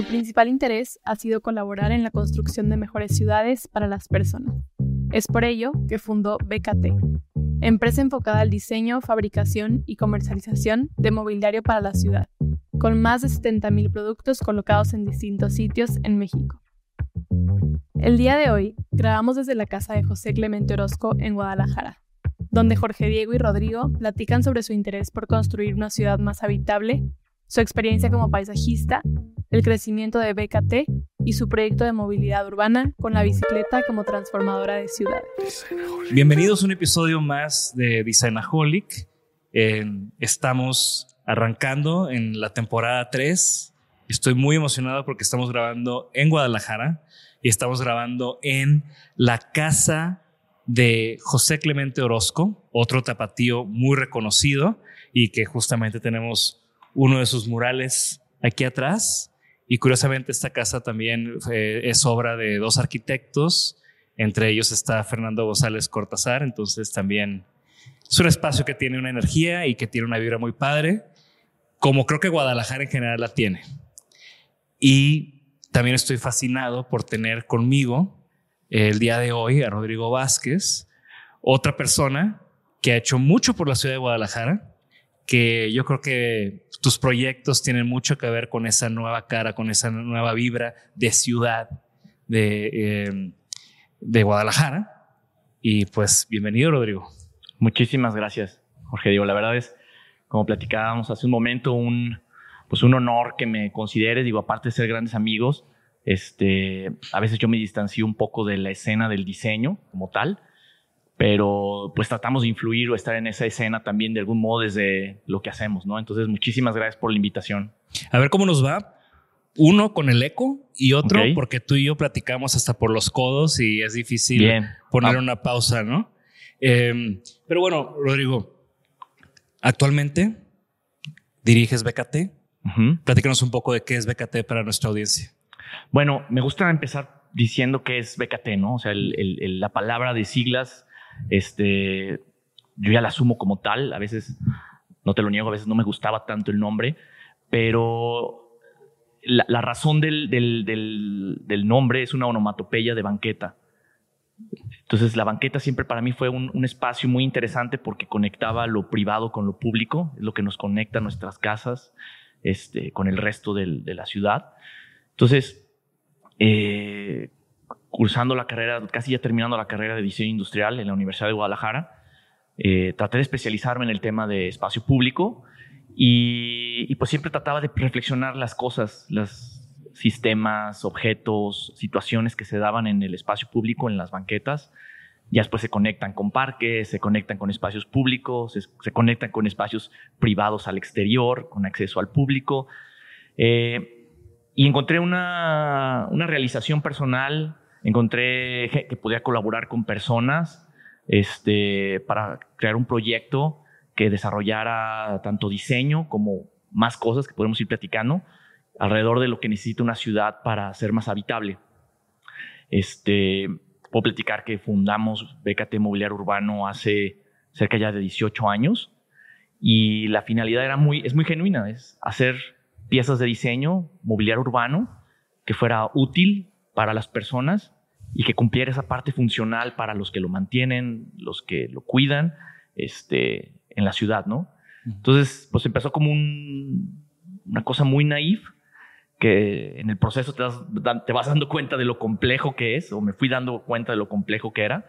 Su principal interés ha sido colaborar en la construcción de mejores ciudades para las personas. Es por ello que fundó BKT, empresa enfocada al diseño, fabricación y comercialización de mobiliario para la ciudad, con más de 70.000 productos colocados en distintos sitios en México. El día de hoy grabamos desde la casa de José Clemente Orozco en Guadalajara, donde Jorge Diego y Rodrigo platican sobre su interés por construir una ciudad más habitable, su experiencia como paisajista, el crecimiento de BKT y su proyecto de movilidad urbana con la bicicleta como transformadora de ciudades. Bienvenidos a un episodio más de Designaholic. Eh, estamos arrancando en la temporada 3. Estoy muy emocionado porque estamos grabando en Guadalajara y estamos grabando en la casa de José Clemente Orozco, otro tapatío muy reconocido y que justamente tenemos uno de sus murales aquí atrás. Y curiosamente esta casa también eh, es obra de dos arquitectos, entre ellos está Fernando González Cortázar, entonces también es un espacio que tiene una energía y que tiene una vibra muy padre, como creo que Guadalajara en general la tiene. Y también estoy fascinado por tener conmigo el día de hoy a Rodrigo Vázquez, otra persona que ha hecho mucho por la ciudad de Guadalajara, que yo creo que tus proyectos tienen mucho que ver con esa nueva cara, con esa nueva vibra de ciudad de, eh, de Guadalajara. Y pues bienvenido, Rodrigo. Muchísimas gracias, Jorge Diego. La verdad es, como platicábamos hace un momento, un, pues un honor que me consideres. Digo, aparte de ser grandes amigos, este, a veces yo me distancio un poco de la escena del diseño como tal, pero pues tratamos de influir o estar en esa escena también de algún modo desde lo que hacemos, ¿no? Entonces, muchísimas gracias por la invitación. A ver cómo nos va. Uno con el eco y otro porque tú y yo platicamos hasta por los codos y es difícil poner ah. una pausa, ¿no? Em, pero bueno, Rodrigo, actualmente diriges BKT. Platícanos un poco de qué es BKT para nuestra audiencia. Bueno, me gusta empezar diciendo qué es BKT, ¿no? O sea, la palabra de siglas este, yo ya la asumo como tal, a veces, no te lo niego, a veces no me gustaba tanto el nombre, pero la, razón del, del, nombre es una onomatopeya de banqueta. Entonces la banqueta siempre para mí fue un, espacio muy interesante porque conectaba lo privado con lo público, es lo que nos conecta nuestras casas este, con el resto de la ciudad. Entonces, eh, cursando la carrera, casi ya terminando la carrera de diseño industrial en la Universidad de Guadalajara. Eh, traté de especializarme en el tema de espacio público y, pues siempre trataba de reflexionar las cosas, los sistemas, objetos, situaciones que se daban en el espacio público, en las banquetas. Ya después se conectan con parques, se conectan con espacios públicos, se, conectan con espacios privados al exterior, con acceso al público. Eh, y encontré una, una realización personal Encontré que podía colaborar con personas este, para crear un proyecto que desarrollara tanto diseño como más cosas que podemos ir platicando alrededor de lo que necesita una ciudad para ser más habitable. Este, puedo platicar que fundamos BKT Mobiliario Urbano hace cerca ya de 18 años y la finalidad era muy, es muy genuina, es hacer piezas de diseño, mobiliario urbano, que fuera útil para las personas y que cumpliera esa parte funcional para los que lo mantienen, los que lo cuidan este, en la ciudad, ¿no? Entonces, pues empezó como un, una cosa muy naif que en el proceso te, te, vas dando cuenta de lo complejo que es, o me fui dando cuenta de lo complejo que era.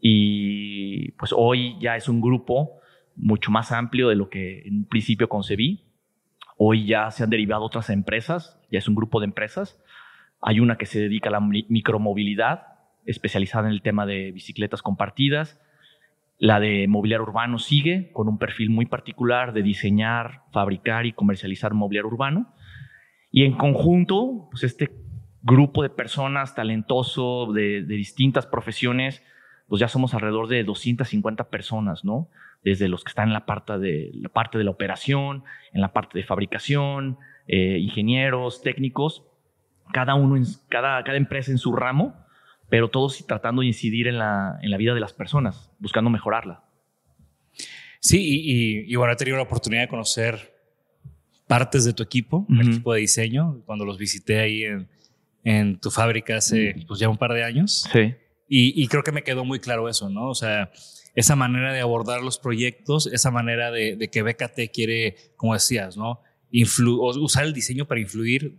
Y pues hoy ya es un grupo mucho más amplio de lo que en un principio concebí. Hoy ya se han derivado otras empresas, ya es un grupo de empresas. Hay una que se dedica a la micromovilidad, especializada en el tema de bicicletas compartidas. La de mobiliario urbano sigue con un perfil muy particular de diseñar, fabricar y comercializar mobiliario urbano. Y en conjunto, pues este grupo de personas talentoso de, distintas profesiones, pues ya somos alrededor de 250 personas, ¿no? Desde los que están en la parte de la, parte de la operación, en la parte de fabricación, eh, ingenieros, técnicos, cada uno, en, cada, cada empresa en su ramo, pero todos tratando de incidir en la, en la vida de las personas, buscando mejorarla. Sí, y, y, bueno, he tenido la oportunidad de conocer partes de tu equipo, el equipo de diseño, cuando los visité ahí en, en tu fábrica hace pues, ya un par de años. Sí. Y, y, creo que me quedó muy claro eso, ¿no? O sea, esa manera de abordar los proyectos, esa manera de, de que BKT quiere, como decías, ¿no? Influ usar el diseño para influir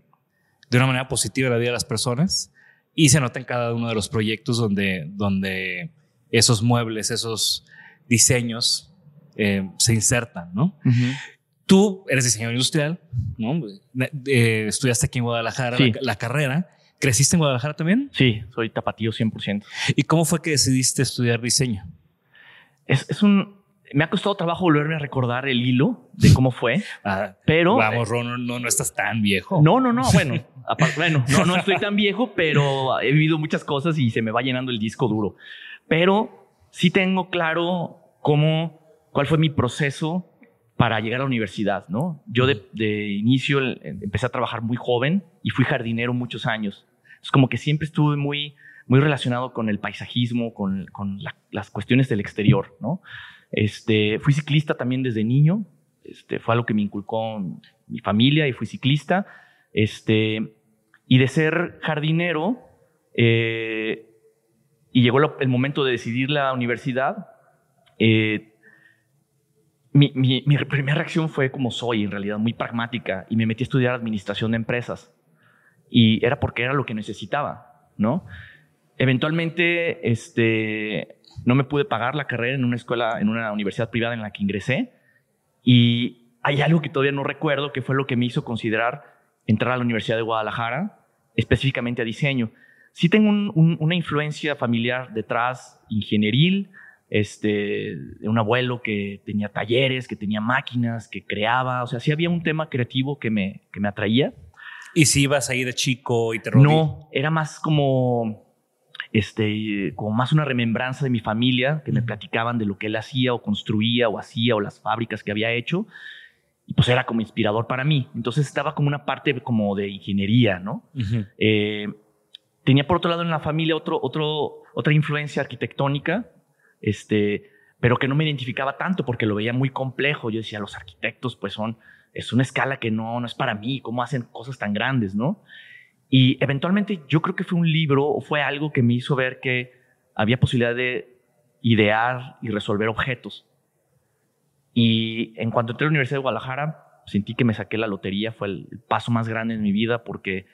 de una manera positiva en la vida de las personas. Y se nota en cada uno de los proyectos donde, donde esos muebles, esos diseños eh, se insertan, ¿no? Tú eres diseñador industrial, ¿no? Eh, estudiaste aquí en Guadalajara la, carrera. ¿Creciste en Guadalajara también? Sí, soy tapatío 100%. ¿Y cómo fue que decidiste estudiar diseño? Es, un... Me ha costado trabajo volverme a recordar el hilo de cómo fue, ah, pero... Vamos, Ron, no, no estás tan viejo. No, no, no, bueno, bueno, no, no estoy tan viejo, pero he vivido muchas cosas y se me va llenando el disco duro. Pero sí tengo claro cómo, cuál fue mi proceso para llegar a la universidad, ¿no? Yo de, inicio empecé a trabajar muy joven y fui jardinero muchos años. Es como que siempre estuve muy, muy relacionado con el paisajismo, con, las cuestiones del exterior, ¿no? Este, fui ciclista también desde niño. Este, fue algo que me inculcó mi familia y fui ciclista. Este, y de ser jardinero, eh, y llegó el momento de decidir la universidad, eh, mi, primera reacción fue como soy, en realidad, muy pragmática, y me metí a estudiar administración de empresas. Y era porque era lo que necesitaba, ¿no? Eventualmente, este, no me pude pagar la carrera en una escuela, en una universidad privada en la que ingresé, y hay algo que todavía no recuerdo, que fue lo que me hizo considerar entrar a la Universidad de Guadalajara, específicamente a diseño. Sí tengo una influencia familiar detrás, ingenieril, este, un abuelo que tenía talleres, que tenía máquinas, que creaba, o sea, sí había un tema creativo que me, que me atraía. ¿Y si ibas ahí de chico y te No, era más como, este, como más una remembranza de mi familia, que me platicaban de lo que él hacía o construía o hacía o las fábricas que había hecho. Y pues era como inspirador para mí. Entonces estaba como una parte como de ingeniería, ¿no? Eh, tenía por otro lado en la familia otro, otro, otra influencia arquitectónica este, pero que no me identificaba tanto porque lo veía muy complejo. Yo decía, los arquitectos pues son, es una escala que no, no es para mí, cómo hacen cosas tan grandes, ¿no? Y eventualmente yo creo que fue un libro o fue algo que me hizo ver que había posibilidad de idear y resolver objetos. Y en cuanto entré a la Universidad de Guadalajara, sentí que me saqué la lotería, fue el paso más grande en mi vida porque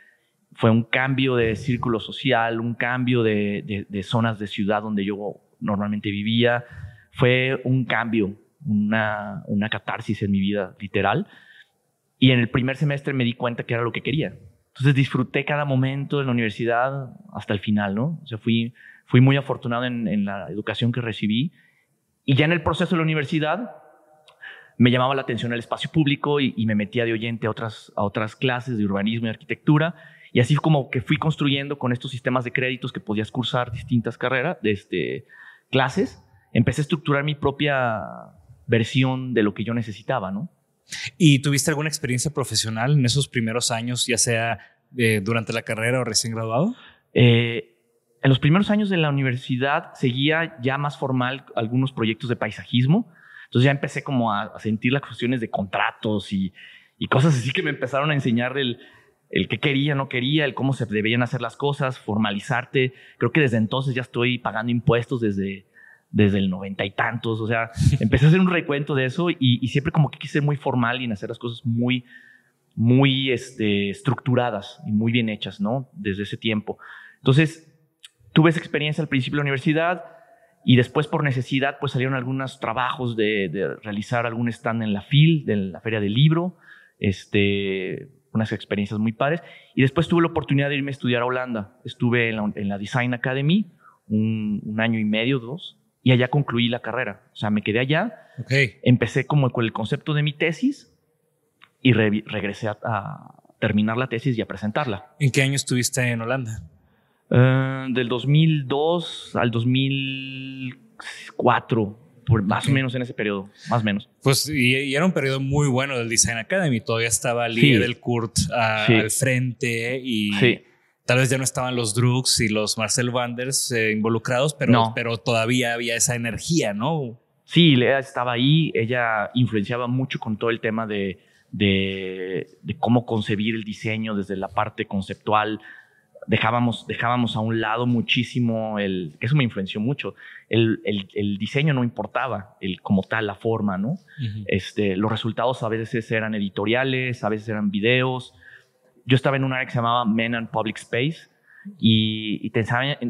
fue un cambio de círculo social, un cambio de, zonas de ciudad donde yo normalmente vivía. Fue un cambio, una, una catarsis en mi vida, literal. Y en el primer semestre me di cuenta que era lo que quería. Entonces disfruté cada momento en la universidad hasta el final, ¿no? O sea, fui, fui muy afortunado en, la educación que recibí. Y ya en el proceso de la universidad me llamaba la atención el espacio público y, me metía de oyente a otras, a otras clases de urbanismo y arquitectura. Y así como que fui construyendo con estos sistemas de créditos que podías cursar distintas carreras, este, clases, empecé a estructurar mi propia versión de lo que yo necesitaba, ¿no? ¿Y tuviste alguna experiencia profesional en esos primeros años, ya sea eh, durante la carrera o recién graduado? Eh, en los primeros años de la universidad seguía ya más formal algunos proyectos de paisajismo. Entonces ya empecé como a, sentir las cuestiones de contratos y, cosas así que me empezaron a enseñar el, el que quería, no quería, el cómo se debían hacer las cosas, formalizarte. Creo que desde entonces ya estoy pagando impuestos desde, desde el noventa y tantos. O sea, empecé a hacer un recuento de eso y, siempre como que quise ser muy formal y en hacer las cosas muy, muy este, estructuradas y muy bien hechas, ¿no? Desde ese tiempo. Entonces, tuve esa experiencia al principio de la universidad y después por necesidad, pues salieron algunos trabajos de, de realizar algún stand en la FIL, de la Feria del Libro, este, unas experiencias muy padres. Y después tuve la oportunidad de irme a estudiar a Holanda. Estuve en la, Design Academy un, año y medio, dos, y allá concluí la carrera. O sea, me quedé allá. Empecé como con el concepto de mi tesis y regresé a, terminar la tesis y a presentarla. ¿En qué año estuviste en Holanda? Eh, del 2002 al 2004 más o menos en ese periodo, más o menos. Pues y, era un periodo muy bueno del Design Academy. Todavía estaba Lee del Kurt al frente y tal vez ya no estaban los Drugs y los Marcel Wanders eh, involucrados, pero, pero todavía había esa energía, ¿no? Sí, Lea estaba ahí. Ella influenciaba mucho con todo el tema de, de, de cómo concebir el diseño desde la parte conceptual dejábamos, dejábamos a un lado muchísimo el, eso me influenció mucho, el, el, diseño no importaba, el, como tal, la forma, ¿no? este, los resultados a veces eran editoriales, a veces eran videos. Yo estaba en un área que se llamaba Men and Public Space y, te,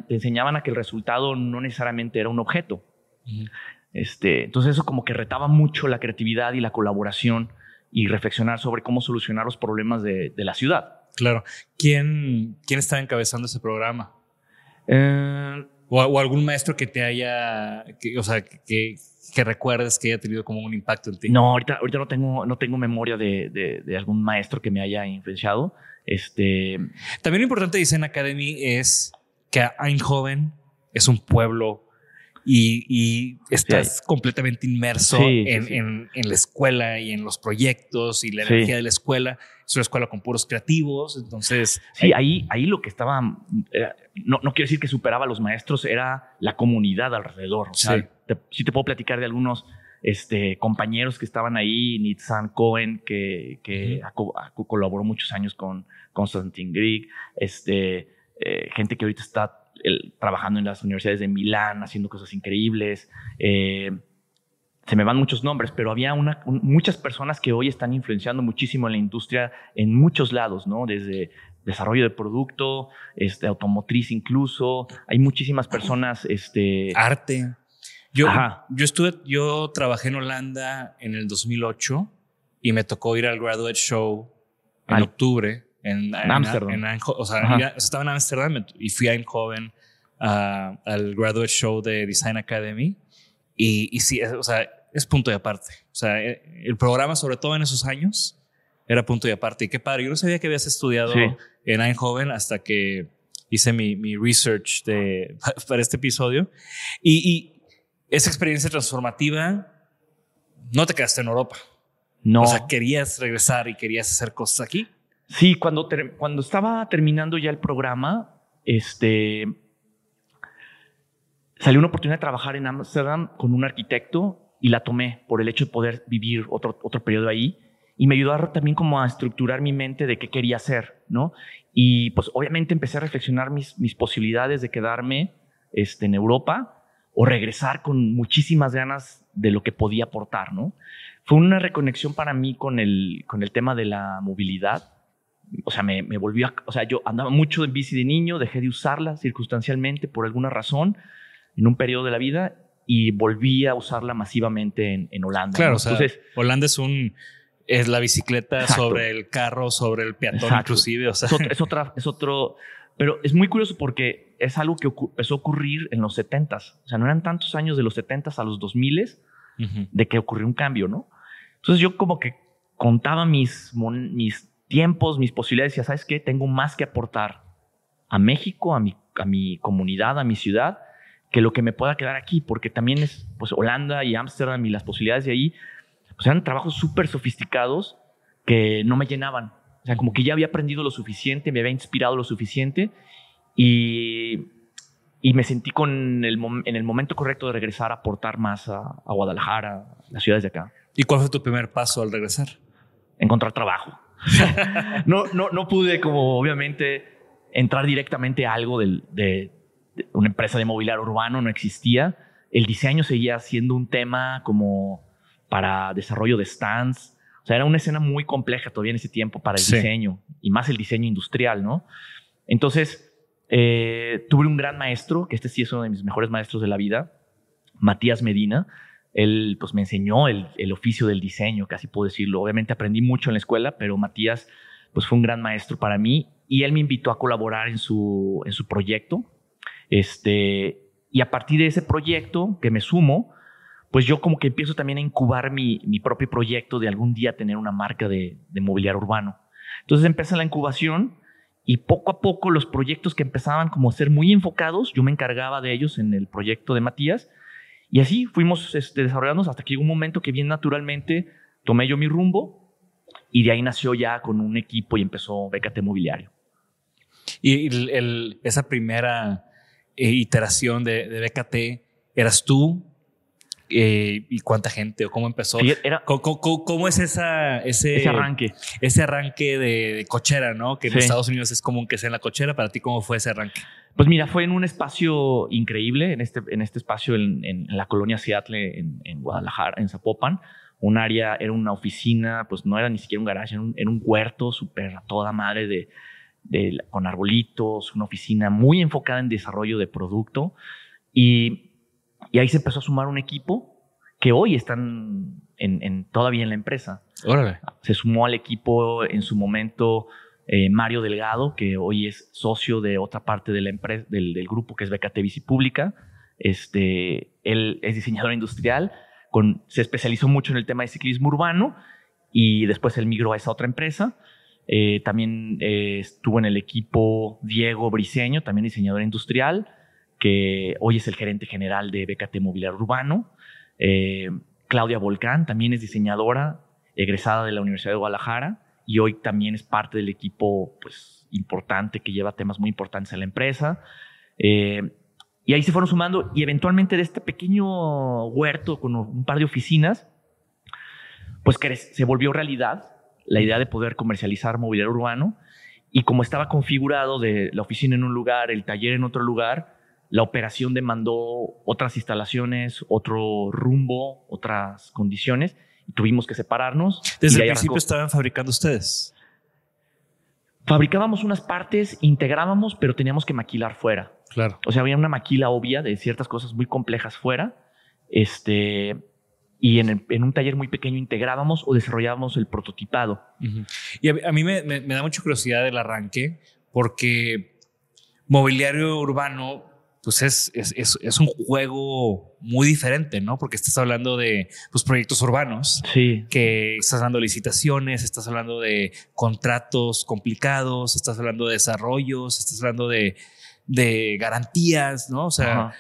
enseñaban, a que el resultado no necesariamente era un objeto. este, entonces eso como que retaba mucho la creatividad y la colaboración y reflexionar sobre cómo solucionar los problemas de, de la ciudad. Claro. ¿Quién, quién está encabezando ese programa? Eh, o, algún maestro que te haya, o sea, que, que, recuerdes que haya tenido como un impacto en ti. No, ahorita, ahorita no, tengo, no tengo memoria de, de, algún maestro que me haya influenciado. Este... También lo importante de Design Academy es que Eindhoven es un pueblo y, estás completamente inmerso en, en, la escuela y en los proyectos y la energía de la escuela. Es una escuela con puros creativos, entonces... Sí, ahí, ahí lo que estaba, eh, no, no quiero decir que superaba a los maestros, era la comunidad alrededor. O sea, sí te puedo platicar de algunos este, compañeros que estaban ahí, Nitzan Cohen, que, que colaboró muchos años con Constantin Grieg, este, eh, gente que ahorita está trabajando en las universidades de Milán, haciendo cosas increíbles. Eh, se me van muchos nombres, pero había una, muchas personas que hoy están influenciando muchísimo en la industria en muchos lados, ¿no? Desde desarrollo de producto, este, automotriz incluso. Hay muchísimas personas. Este, Arte. Yo, yo estuve, yo trabajé en Holanda en el 2008 y me tocó ir al Graduate Show en octubre en Ámsterdam. o sea, estaba en Ámsterdam y fui a Eindhoven al Graduate Show de Design Academy. Y, y sí, o sea, es punto de aparte. O sea, eh, el programa, sobre todo en esos años, era punto de aparte. Y qué padre. Yo no sabía que habías estudiado en Eindhoven hasta que hice mi, mi research de, para este episodio. Y, y, esa experiencia transformativa, no te quedaste en Europa. No. O sea, querías regresar y querías hacer cosas aquí. Sí, cuando, cuando estaba terminando ya el programa, este, salió una oportunidad de trabajar en Amsterdam con un arquitecto y la tomé por el hecho de poder vivir otro, otro periodo ahí y me ayudó también como a estructurar mi mente de qué quería hacer, ¿no? Y pues obviamente empecé a reflexionar mis, mis posibilidades de quedarme este, en Europa o regresar con muchísimas ganas de lo que podía aportar, ¿no? Fue una reconexión para mí con el, con el tema de la movilidad o sea, me, me volvió a, o sea, yo andaba mucho en bici de niño, dejé de usarla circunstancialmente por alguna razón en un periodo de la vida y volví a usarla masivamente en, en Holanda. Claro, Entonces, Holanda es un es la bicicleta sobre el carro, sobre el peatón inclusive, o sea. Es, otra, es otro, pero es muy curioso porque es algo que empezó a ocurrir en los 70s. O sea, no eran tantos años de los 70s a los 2000s de que ocurrió un cambio, ¿no? Entonces yo como que contaba mis, mis tiempos, mis posibilidades, ya sabes que tengo más que aportar a México, a mi, a mi comunidad, a mi ciudad, que lo que me pueda quedar aquí, porque también es pues Holanda y Ámsterdam y las posibilidades de ahí, pues eran trabajos súper sofisticados que no me llenaban. O sea, como que ya había aprendido lo suficiente, me había inspirado lo suficiente y, y me sentí con el, en el momento correcto de regresar a aportar más a, a Guadalajara, a las ciudades de acá. ¿Y cuál fue tu primer paso al regresar? Encontrar trabajo. no, no, no pude como obviamente entrar directamente a algo de, una empresa de mobiliario urbano, no existía. El diseño seguía siendo un tema como para desarrollo de stands. O sea, era una escena muy compleja todavía en ese tiempo para el Sí. diseño y más el diseño industrial, ¿no? Entonces, eh, tuve un gran maestro, que este sí es uno de mis mejores maestros de la vida, Matías Medina. Él pues me enseñó el, el oficio del diseño, casi puedo decirlo. Obviamente aprendí mucho en la escuela, pero Matías pues fue un gran maestro para mí y él me invitó a colaborar en su, en su proyecto. Este, y a partir de ese proyecto que me sumo, pues yo como que empiezo también a incubar mi, mi propio proyecto de algún día tener una marca de, de mobiliario urbano. Entonces empieza la incubación y poco a poco los proyectos que empezaban como a ser muy enfocados, yo me encargaba de ellos en el proyecto de Matías y así fuimos este, desarrollándonos hasta que llegó un momento que bien naturalmente tomé yo mi rumbo y de ahí nació ya con un equipo y empezó Bécate Mobiliario. Y esa primera eh, iteración de, de BKT, ¿eras tú? Eh, ¿Y cuánta gente? ¿O cómo empezó? Era ¿Cómo, cómo- cómo es esa, ese, ese arranque. ese arranque de, de cochera, ¿no? Que en Sí. Estados Unidos es común que sea en la cochera. ¿Para ti cómo fue ese arranque? Pues mira, fue en un espacio increíble, en este, en este espacio en, en la colonia Seattle, en, en Guadalajara, en Zapopan. Un área, era una oficina, pues no era ni siquiera un garage, era un, era un huerto súper a toda madre de, de- con arbolitos, una oficina muy enfocada en desarrollo de producto. Y, y ahí se empezó a sumar un equipo que hoy están en, en- todavía en la empresa. Órale. Se sumó al equipo en su momento eh, Mario Delgado, que hoy es socio de otra parte de la empresa, del, del grupo que es BKT Bici Pública. Este, él es diseñador industrial, con, se especializó mucho en el tema de ciclismo urbano y después él migró a esa otra empresa. Eh, también eh, estuvo en el equipo Diego Briseño, también diseñador industrial, que hoy es el gerente general de BKT Mobiliario Urbano. Eh, Claudia Volcán también es diseñadora, egresada de la Universidad de Guadalajara y hoy también es parte del equipo pues, importante que lleva temas muy importantes en la empresa. Eh, y ahí se fueron sumando y eventualmente de este pequeño huerto con un par de oficinas, pues se volvió realidad la idea de poder comercializar mobiliario urbano y como estaba configurado de la oficina en un lugar, el taller en otro lugar, la operación demandó otras instalaciones, otro rumbo, otras condiciones y tuvimos que separarnos. Desde de el principio arrancó. estaban fabricando ustedes. Fabricábamos unas partes, integrábamos, pero teníamos que maquilar fuera. Claro. O sea, había una maquila obvia de ciertas cosas muy complejas fuera. Este, y en, el- en un taller muy pequeño integrábamos o desarrollábamos el prototipado. Y a, a mí me, me- me da mucha curiosidad el arranque porque mobiliario urbano pues es, es, es- es un juego muy diferente, ¿no? Porque estás hablando de pues, proyectos urbanos, Sí. que estás de licitaciones, estás hablando de contratos complicados, estás hablando de desarrollos, estás hablando de, de garantías, ¿no? O sea, Ajá.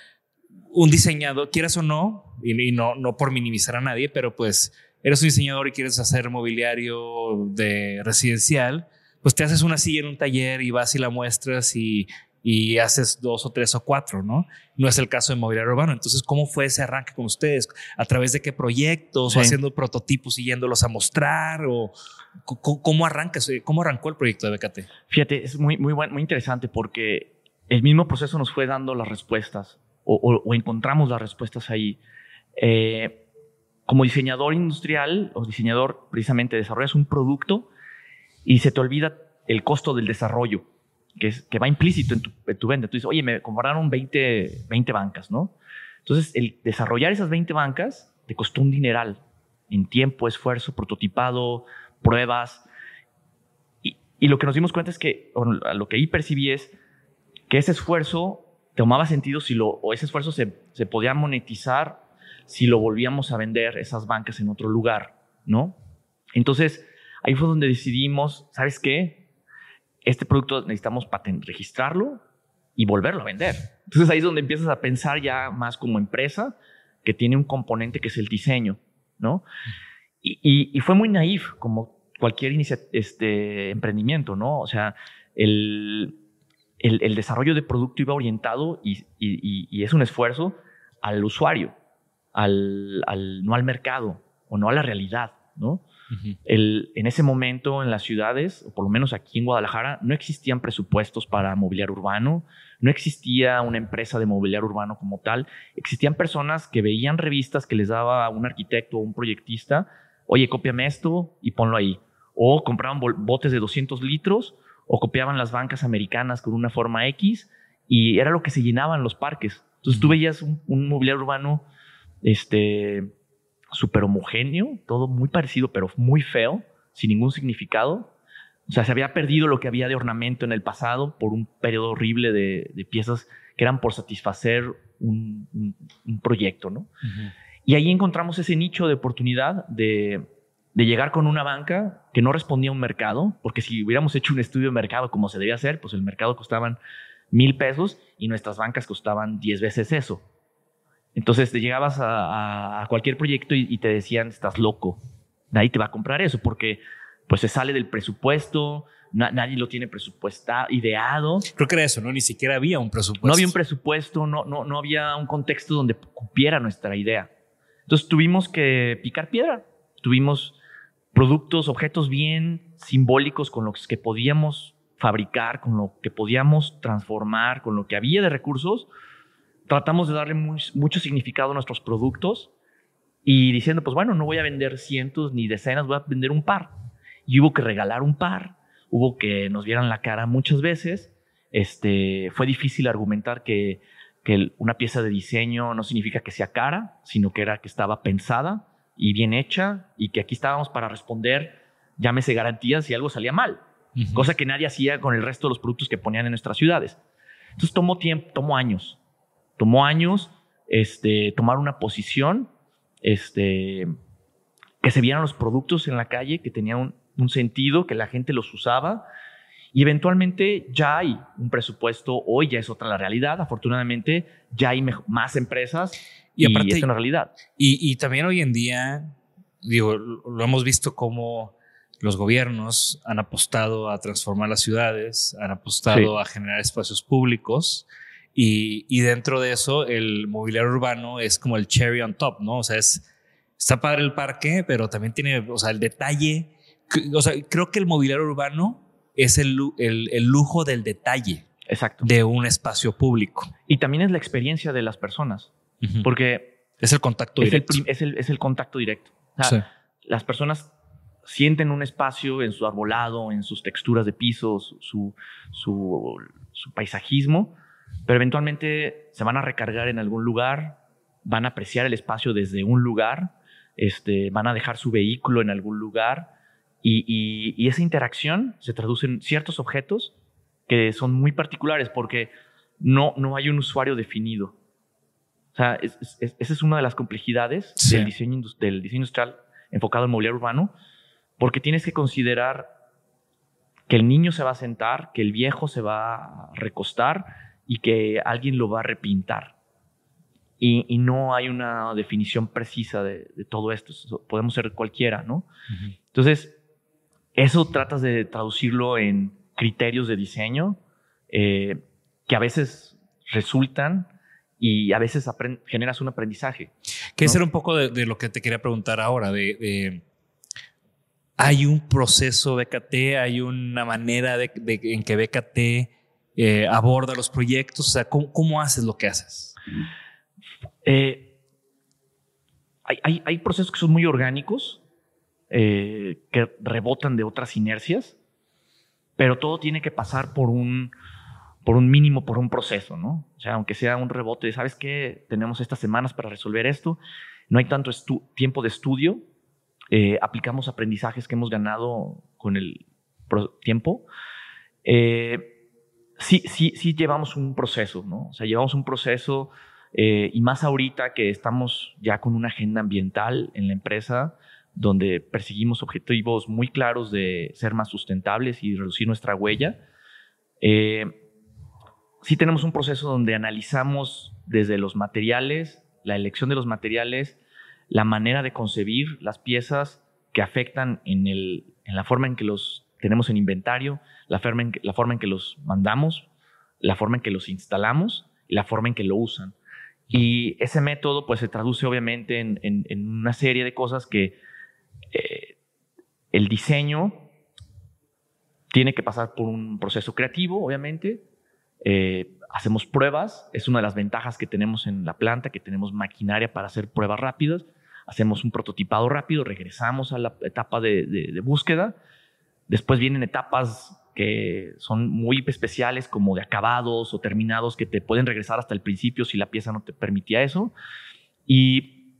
un diseñador, quieras o no, y, y no, no por minimizar a nadie, pero pues eres un diseñador y quieres hacer mobiliario de residencial, pues te haces una silla en un taller y vas y la muestras y, y haces dos o tres o cuatro, ¿no? No es el caso de mobiliario urbano. Entonces, ¿cómo fue ese arranque con ustedes? ¿A través de qué proyectos? Sí. ¿O haciendo prototipos y yéndolos a mostrar? ¿O cómo arrancas? ¿Cómo arrancó el proyecto de BKT? Fíjate, es muy, muy, buen- muy interesante porque el mismo proceso nos fue dando las respuestas o, o- o encontramos las respuestas ahí. Eh, como diseñador industrial o diseñador, precisamente desarrollas un producto y se te olvida el costo del desarrollo, que, es, que va implícito en tu, en tu venta. Tú dices, oye, me compraron 20, 20 bancas, ¿no? Entonces, el desarrollar esas 20 bancas te costó un dineral en tiempo, esfuerzo, prototipado, pruebas. Y, y lo que nos dimos cuenta es que, o lo que ahí percibí es que ese esfuerzo tomaba sentido si lo, o ese esfuerzo se, se podía monetizar si lo volvíamos a vender esas bancas en otro lugar, ¿no? Entonces, ahí fue donde decidimos, ¿sabes qué? Este producto necesitamos patent registrarlo y volverlo a vender. Entonces ahí es donde empiezas a pensar ya más como empresa que tiene un componente que es el diseño, ¿no? Y, fue muy naif, como cualquier este, emprendimiento, ¿no? O sea, el, desarrollo de producto iba orientado y, es un esfuerzo al usuario, al- no al mercado o no a la realidad, ¿no? El- en ese momento en las ciudades, o por lo menos aquí en Guadalajara, no existían presupuestos para mobiliario urbano, no existía una empresa de mobiliario urbano como tal, existían personas que veían revistas que les daba un arquitecto o un proyectista oye, cópiame esto y ponlo ahí. O compraban botes de 200 litros o copiaban las bancas americanas con una forma X y era lo que se llenaban los parques. Entonces tú veías un, un mobiliario urbano este, súper homogéneo, todo muy parecido, pero muy feo, sin ningún significado. O sea, se había perdido lo que había de ornamento en el pasado por un periodo horrible de, piezas que eran por satisfacer un, proyecto, ¿no? Y ahí encontramos ese nicho de oportunidad de, de, llegar con una banca que no respondía a un mercado, porque si hubiéramos hecho un estudio de mercado como se debía hacer, pues el mercado costaban mil pesos y nuestras bancas costaban diez veces eso. Entonces te llegabas a, cualquier proyecto y, te decían, estás loco, nadie te va a comprar eso porque pues se sale del presupuesto, nadie lo tiene presupuestado, ideado. Creo que era eso, ¿no? Ni siquiera había un presupuesto. No había un presupuesto, no, no, no había un contexto donde cupiera nuestra idea. Entonces tuvimos que picar piedra, tuvimos productos, objetos bien simbólicos con los que podíamos fabricar, con lo que podíamos transformar, con lo que había de recursos, tratamos de darle mucho significado a nuestros productos y diciendo, pues bueno, no voy a vender cientos ni decenas, voy a vender un par. Y hubo que regalar un par, hubo que nos vieran la cara muchas veces. Este, fue difícil argumentar que, que una pieza de diseño no significa que sea cara, sino que era que estaba pensada y bien hecha y que aquí estábamos para responder, llámese garantías si algo salía mal, cosa que nadie hacía con el resto de los productos que ponían en nuestras ciudades. Entonces tomó tiempo, tomó años. Tomó años este, tomar una posición, este, que se vieran los productos en la calle, que tenían un, sentido, que la gente los usaba. Y eventualmente ya hay un presupuesto, hoy ya es otra la realidad, afortunadamente ya hay más empresas y, aparte, es una realidad. Y, también hoy en día, digo, lo hemos visto como los gobiernos han apostado a transformar las ciudades, han apostado a generar espacios públicos y, dentro de eso, el mobiliario urbano es como el cherry on top, ¿no? O sea, es, está padre el parque, pero también tiene, o sea, el detalle. O sea, creo que el mobiliario urbano es el, el, lujo del detalle. Exacto. De un espacio público. Y también es la experiencia de las personas. Porque. Es el contacto directo. Es el, es el, contacto directo. O sea, Las personas sienten un espacio en su arbolado, en sus texturas de pisos, su, su, su paisajismo pero eventualmente se van a recargar en algún lugar, van a apreciar el espacio desde un lugar, este, van a dejar su vehículo en algún lugar y, esa interacción se traduce en ciertos objetos que son muy particulares porque no, no hay un usuario definido. O sea, esa es una de las complejidades del, diseño, del diseño industrial enfocado en mobiliario urbano, porque tienes que considerar que el niño se va a sentar, que el viejo se va a recostar, y que alguien lo va a repintar. Y, no hay una definición precisa de, todo esto. Podemos ser cualquiera, ¿no? Entonces, eso tratas de traducirlo en criterios de diseño eh, que a veces resultan y a veces generas un aprendizaje. Que ¿no? era un poco de, lo que te quería preguntar ahora, de, hay un proceso BKT, hay una manera de, en que BKT eh, aborda los proyectos? O sea, ¿cómo, haces lo que haces? Eh, hay, procesos que son muy orgánicos, eh, que rebotan de otras inercias, pero todo tiene que pasar por un, mínimo, por un proceso, ¿no? O sea, aunque sea un rebote, ¿sabes qué? Tenemos estas semanas para resolver esto, no hay tanto tiempo de estudio, aplicamos aprendizajes que hemos ganado con el tiempo. Sí, sí, sí llevamos un proceso, ¿no? O sea, llevamos un proceso eh, y más ahorita que estamos ya con una agenda ambiental en la empresa donde perseguimos objetivos muy claros de ser más sustentables y reducir nuestra huella. Eh, sí tenemos un proceso donde analizamos desde los materiales, la elección de los materiales, la manera de concebir las piezas que afectan en, el, en la forma en que los tenemos en inventario, la forma en que, la forma en que los mandamos, la forma en que los instalamos y la forma en que lo usan. Y ese método pues se traduce obviamente en, una serie de cosas que eh, el diseño tiene que pasar por un proceso creativo, obviamente. Eh, hacemos pruebas, es una de las ventajas que tenemos en la planta, que tenemos maquinaria para hacer pruebas rápidas. hacemos un prototipado rápido, regresamos a la etapa de, de búsqueda. Después vienen etapas que son muy especiales, como de acabados o terminados, que te pueden regresar hasta el principio si la pieza no te permitía eso. Y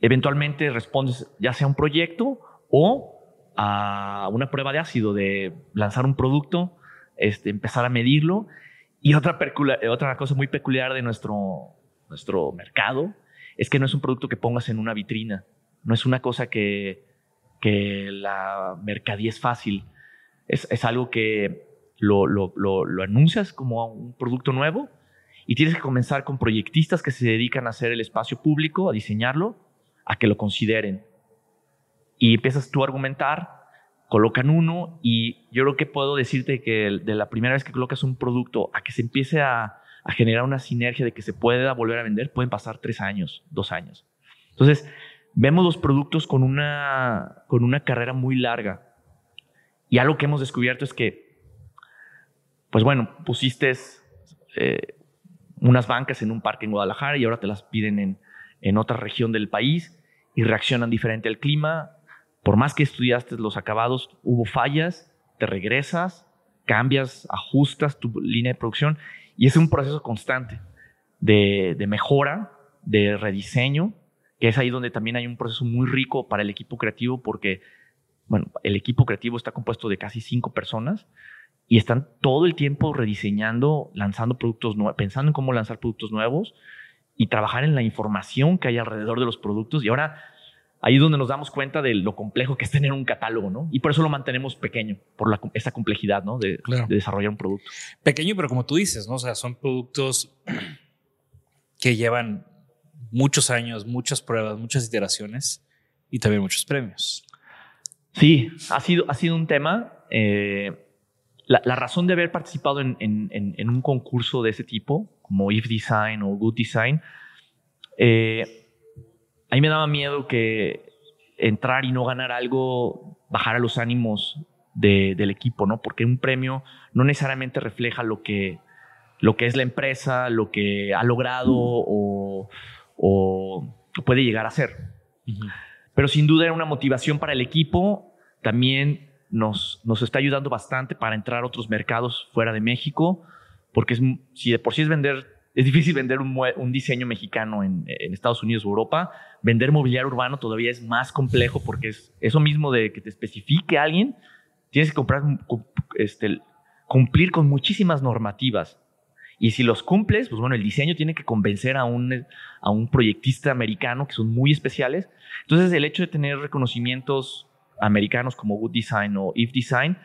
eventualmente respondes ya sea a un proyecto o a una prueba de ácido, de lanzar un producto, este, empezar a medirlo. Y otra, cosa muy peculiar de nuestro mercado es que no es un producto que pongas en una vitrina, no es una cosa que, que la mercadía es fácil es, algo que lo, anuncias como un producto nuevo y tienes que comenzar con proyectistas que se dedican a hacer el espacio público, a diseñarlo, a que lo consideren. Y empiezas tú a argumentar, colocan uno y yo creo que puedo decirte que de la primera vez que colocas un producto a que se empiece a, a generar una sinergia de que se pueda volver a vender, pueden pasar tres años, dos años. Entonces, vemos los productos con una, con una carrera muy larga. Y algo que hemos descubierto es que, pues bueno, pusiste eh, unas bancas en un parque en Guadalajara y ahora te las piden en, en otra región del país y reaccionan diferente al clima. Por más que estudiaste los acabados, hubo fallas, te regresas, cambias, ajustas tu línea de producción y es un proceso constante de, de mejora, de rediseño, que es ahí donde también hay un proceso muy rico para el equipo creativo porque bueno, el equipo creativo está compuesto de casi cinco personas y están todo el tiempo rediseñando, lanzando productos nuevos, pensando en cómo lanzar productos nuevos y trabajar en la información que hay alrededor de los productos. Y ahora ahí es donde nos damos cuenta de lo complejo que es tener un catálogo, ¿no? Y por eso lo mantenemos pequeño, por la, esa complejidad, ¿no? De, de, desarrollar un producto. Pequeño, pero como tú dices, ¿no? O sea, son productos que llevan muchos años, muchas pruebas, muchas iteraciones y también muchos premios. Sí, ha sido, ha sido un tema. Eh, la, razón de haber participado en, un concurso de ese tipo, como If Design o Good Design, eh, a mí me daba miedo que entrar y no ganar algo bajara los ánimos del equipo, ¿no? Porque un premio no necesariamente refleja lo que, lo que es la empresa, lo que ha logrado o, puede llegar a ser pero sin duda era una motivación para el equipo. También nos, nos está ayudando bastante para entrar a otros mercados fuera de México, porque es, si de por sí es vender, es difícil vender un, un diseño mexicano en, en, Estados Unidos o Europa, vender mobiliario urbano todavía es más complejo porque es eso mismo de que te especifique alguien, tienes que comprar, este, cumplir con muchísimas normativas. Y si los cumples, pues bueno, el diseño tiene que convencer a un, a un proyectista americano que son muy especiales. Entonces, el hecho de tener reconocimientos americanos como Good Design o If Design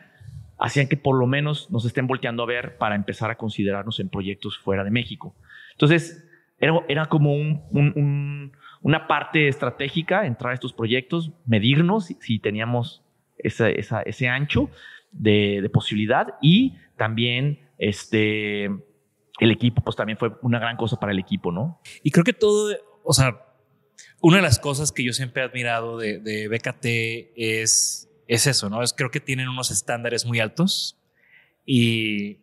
hacían que por lo menos nos estén volteando a ver para empezar a considerarnos en proyectos fuera de México. Entonces, era, era como un, una parte estratégica entrar a estos proyectos, medirnos si, teníamos esa, ese ancho de, de posibilidad y también este, el equipo, pues también fue una gran cosa para el equipo, ¿no? Y creo que todo, o sea, una de las cosas que yo siempre he admirado de, de BKT es, es eso, ¿no? Es creo que tienen unos estándares muy altos y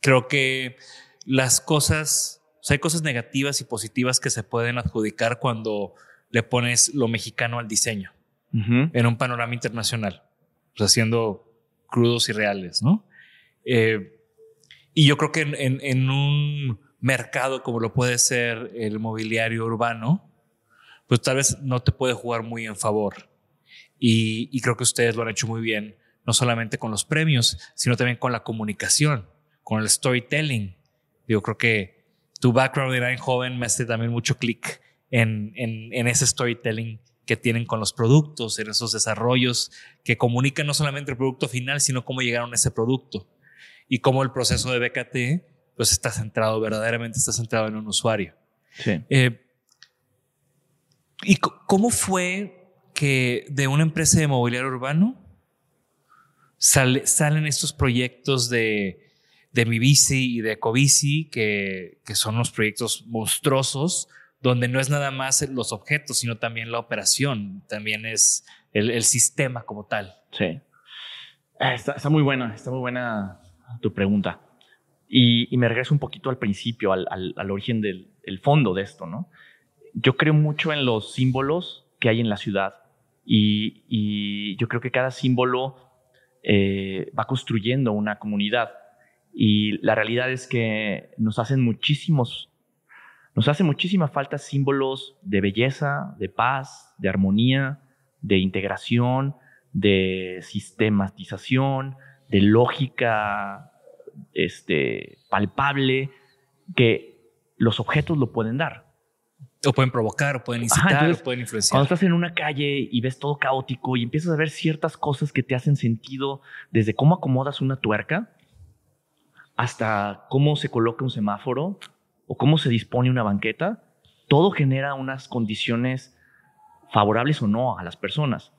creo que las cosas, o sea, hay cosas negativas y positivas que se pueden adjudicar cuando le pones lo mexicano al diseño en un panorama internacional, o sea, siendo crudos y reales, ¿no? Eh, y yo creo que en, un mercado como lo puede ser el mobiliario urbano, pues tal vez no te puede jugar muy en favor. Y, creo que ustedes lo han hecho muy bien, no solamente con los premios, sino también con la comunicación, con el storytelling. Yo creo que tu background de joven me hace también mucho clic en, en, ese storytelling que tienen con los productos, en esos desarrollos que comunican no solamente el producto final, sino cómo llegaron a ese producto y cómo el proceso de BKT pues está centrado, verdaderamente está centrado en un usuario. Sí. Eh, ¿Y cómo fue que de una empresa de mobiliario urbano salen estos proyectos de, de Mi Bici y de Ecobici, que, que son unos proyectos monstruosos, donde no es nada más los objetos, sino también la operación, también es el, el sistema como tal? Sí. Ah, está, está, muy buena, está muy buena tu pregunta. Y, me regreso un poquito al principio, al, origen del fondo de esto, ¿no? Yo creo mucho en los símbolos que hay en la ciudad. Y, y yo creo que cada símbolo eh, va construyendo una comunidad. Y la realidad es que nos hacen muchísimos, nos hace muchísima falta símbolos de belleza, de paz, de armonía, de integración, de sistematización, de lógica este, palpable, que los objetos lo pueden dar. O pueden provocar, o pueden incitar, o pueden influenciar. Cuando estás en una calle y ves todo caótico y empiezas a ver ciertas cosas que te hacen sentido, desde cómo acomodas una tuerca hasta cómo se coloca un semáforo o cómo se dispone una banqueta, todo genera unas condiciones favorables o no a las personas.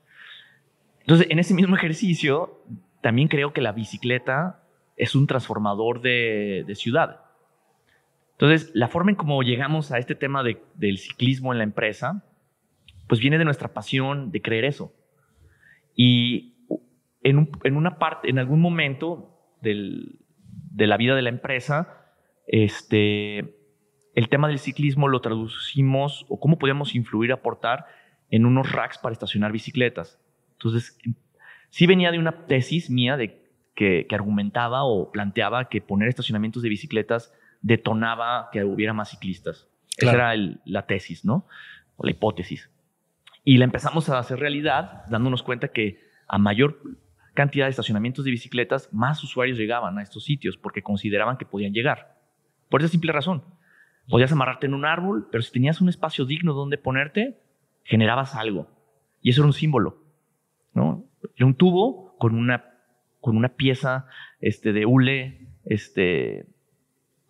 Entonces, en ese mismo ejercicio, también creo que la bicicleta es un transformador de, de ciudad. Entonces, la forma en cómo llegamos a este tema del ciclismo en la empresa, pues viene de nuestra pasión de creer eso. Y en, una parte, en algún momento de la vida de la empresa, este, el tema del ciclismo lo traducimos o cómo podíamos influir, aportar en unos racks para estacionar bicicletas. Entonces, sí venía de una tesis mía de que, que argumentaba o planteaba que poner estacionamientos de bicicletas detonaba que hubiera más ciclistas. Esa era la tesis, ¿no? O la hipótesis. Y la empezamos a hacer realidad dándonos cuenta que a mayor cantidad de estacionamientos de bicicletas, más usuarios llegaban a estos sitios porque consideraban que podían llegar. Por esa simple razón. Podías amarrarte en un árbol, pero si tenías un espacio digno donde ponerte, generabas algo. Y eso era un símbolo. ¿no? Un tubo con una, con una pieza este, de hule este,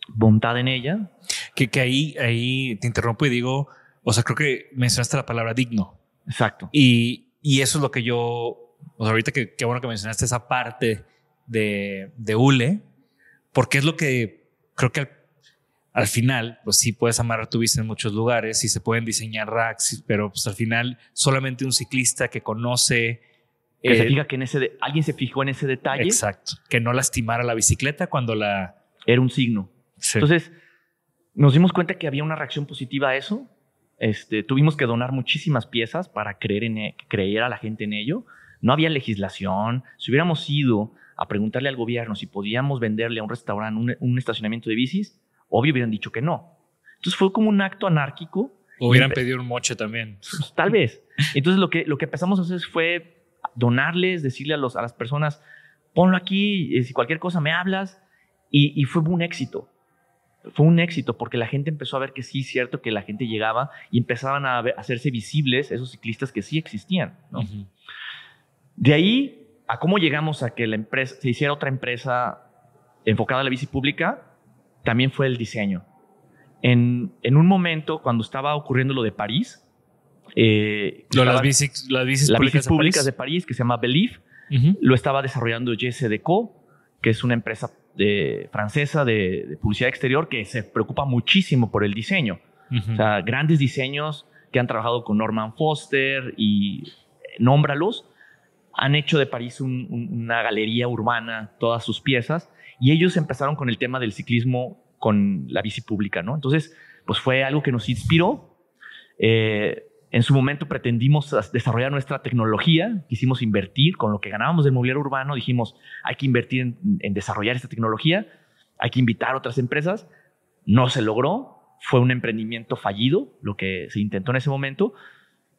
bondad en ella. Que, que ahí, ahí te interrumpo y digo, o sea, creo que mencionaste la palabra digno. Exacto. Y, y eso es lo que yo, o sea, ahorita que qué bueno que mencionaste esa parte de, de hule, porque es lo que creo que al, final, pues sí puedes amarrar tu bici en muchos lugares y se pueden diseñar racks, pero pues al final solamente un ciclista que conoce que se fija que en ese alguien se fijó en ese detalle. Exacto. Que no lastimara la bicicleta cuando la. Era un signo. Entonces, nos dimos cuenta que había una reacción positiva a eso. Este, tuvimos que donar muchísimas piezas para creer en e, creer a la gente en ello. No había legislación. Si hubiéramos ido a preguntarle al gobierno si podíamos venderle a un restaurante un, estacionamiento de bicis, obvio hubieran dicho que no. Entonces fue como un acto anárquico. hubieran pedido un moche también. Pues, tal vez. Entonces lo que, lo que empezamos a hacer fue donarles, decirle a, los, a las personas, ponlo aquí, eh, si cualquier cosa me hablas. Y, y fue un éxito fue un éxito porque la gente empezó a ver que sí cierto que la gente llegaba y empezaban a, hacerse visibles esos ciclistas que sí existían. De ahí a cómo llegamos a que la empresa se hiciera otra empresa enfocada a la bici pública, también fue el diseño. En, en un momento, cuando estaba ocurriendo lo de París, eh, las, bicis, las bicis públicas, de, París. que se llama Believe, lo estaba desarrollando Deco, que es una empresa de, francesa de, publicidad exterior que se preocupa muchísimo por el diseño. O sea, grandes diseños que han trabajado con Norman Foster y eh, nómbralos, han hecho de París una galería urbana, todas sus piezas, y ellos empezaron con el tema del ciclismo con la bici pública, ¿no? Entonces, pues fue algo que nos inspiró. Eh, en su momento pretendimos desarrollar nuestra tecnología, quisimos invertir con lo que ganábamos del mobiliario urbano, dijimos, hay que invertir en, desarrollar esta tecnología, hay que invitar a otras empresas. No se logró, fue un emprendimiento fallido, lo que se intentó en ese momento,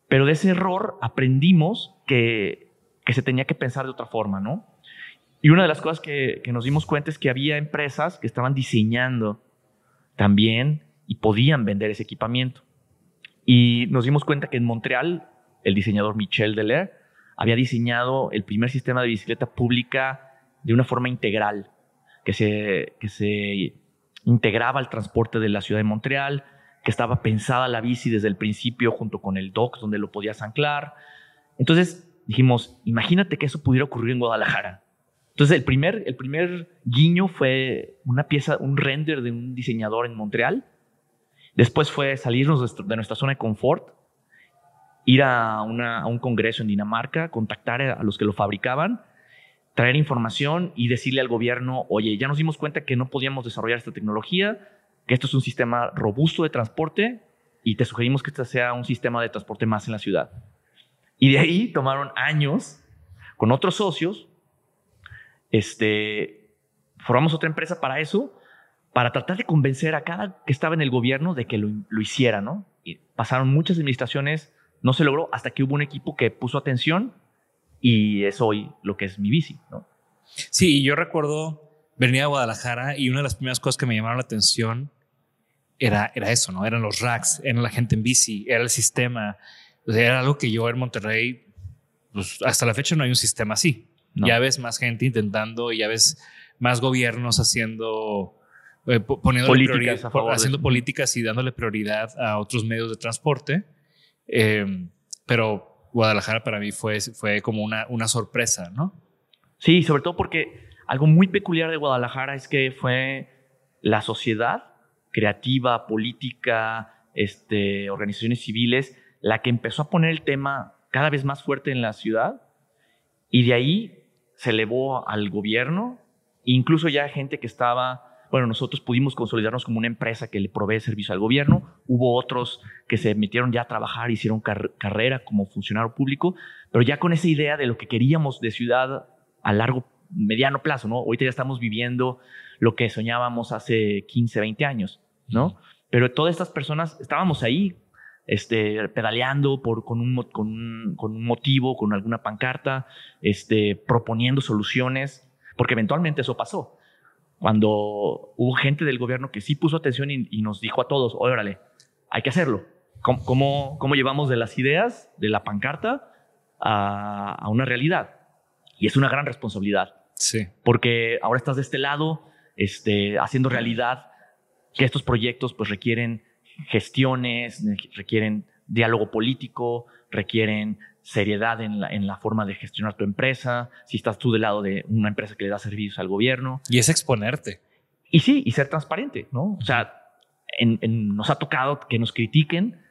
pero de ese error aprendimos que, se tenía que pensar de otra forma, ¿no? Y una de las cosas que nos dimos cuenta es que había empresas que estaban diseñando también y podían vender ese equipamiento. Y nos dimos cuenta que en Montreal, el diseñador Michel Delair había diseñado el primer sistema de bicicleta pública de una forma integral, que se, que se integraba al transporte de la ciudad de Montreal, que estaba pensada la bici desde el principio junto con el dock donde lo podías anclar. Entonces dijimos, imagínate que eso pudiera ocurrir en Guadalajara. Entonces el primer, el primer guiño fue una pieza, un render de un diseñador en Montreal Después fue salirnos de nuestra zona de confort, ir a, un congreso en Dinamarca, contactar a los que lo fabricaban, traer información y decirle al gobierno, oye, ya nos dimos cuenta que no podíamos desarrollar esta tecnología, que esto es un sistema robusto de transporte y te sugerimos que este sea un sistema de transporte más en la ciudad. Y de ahí tomaron años con otros socios, este, formamos otra empresa para eso, para tratar de convencer a cada que estaba en el gobierno de que lo, lo hiciera, ¿no? Y pasaron muchas administraciones, no se logró hasta que hubo un equipo que puso atención y es hoy lo que es mi bici, ¿no? Sí, yo recuerdo venir a Guadalajara y una de las primeras cosas que me llamaron la atención era, era eso, ¿no? Eran los racks, era la gente en bici, era el sistema. O sea, era algo que yo en Monterrey, pues hasta la fecha no hay un sistema así. No. Ya ves más gente intentando y ya ves más gobiernos haciendo, eh, Políticas a favor de haciendo eso. políticas y dándole prioridad a otros medios de transporte. Eh, pero Guadalajara para mí fue, fue como una, una sorpresa, ¿no? Sí, sobre todo porque algo muy peculiar de Guadalajara es que fue la sociedad creativa, política, este, organizaciones civiles, la que empezó a poner el tema cada vez más fuerte en la ciudad y de ahí se elevó al gobierno, incluso ya gente que estaba, bueno, nosotros pudimos consolidarnos como una empresa que le provee servicio al gobierno, hubo otros que se metieron ya a trabajar, hicieron car- carrera como funcionario público, pero ya con esa idea de lo que queríamos de ciudad a largo, mediano plazo, ¿no? Ahorita ya estamos viviendo lo que soñábamos hace 15, 20 años, ¿no? Pero todas estas personas estábamos ahí, este, pedaleando por, con, un, con, un, con un motivo, con alguna pancarta, este, proponiendo soluciones, porque eventualmente eso pasó. Cuando hubo gente del gobierno que sí puso atención y, y nos dijo a todos, órale, hay que hacerlo. ¿Cómo, cómo, cómo llevamos de las ideas, de la pancarta, a, a una realidad? Y es una gran responsabilidad Sí. porque ahora estás de este lado, este, haciendo realidad que estos proyectos pues requieren gestiones, ne- requieren diálogo político, requieren seriedad en la, en la forma de gestionar tu empresa, si estás tú del lado de una empresa que le da servicios al gobierno. Y es exponerte. Y sí, y ser transparente, ¿no? O sea, en- en- nos ha tocado que nos critiquen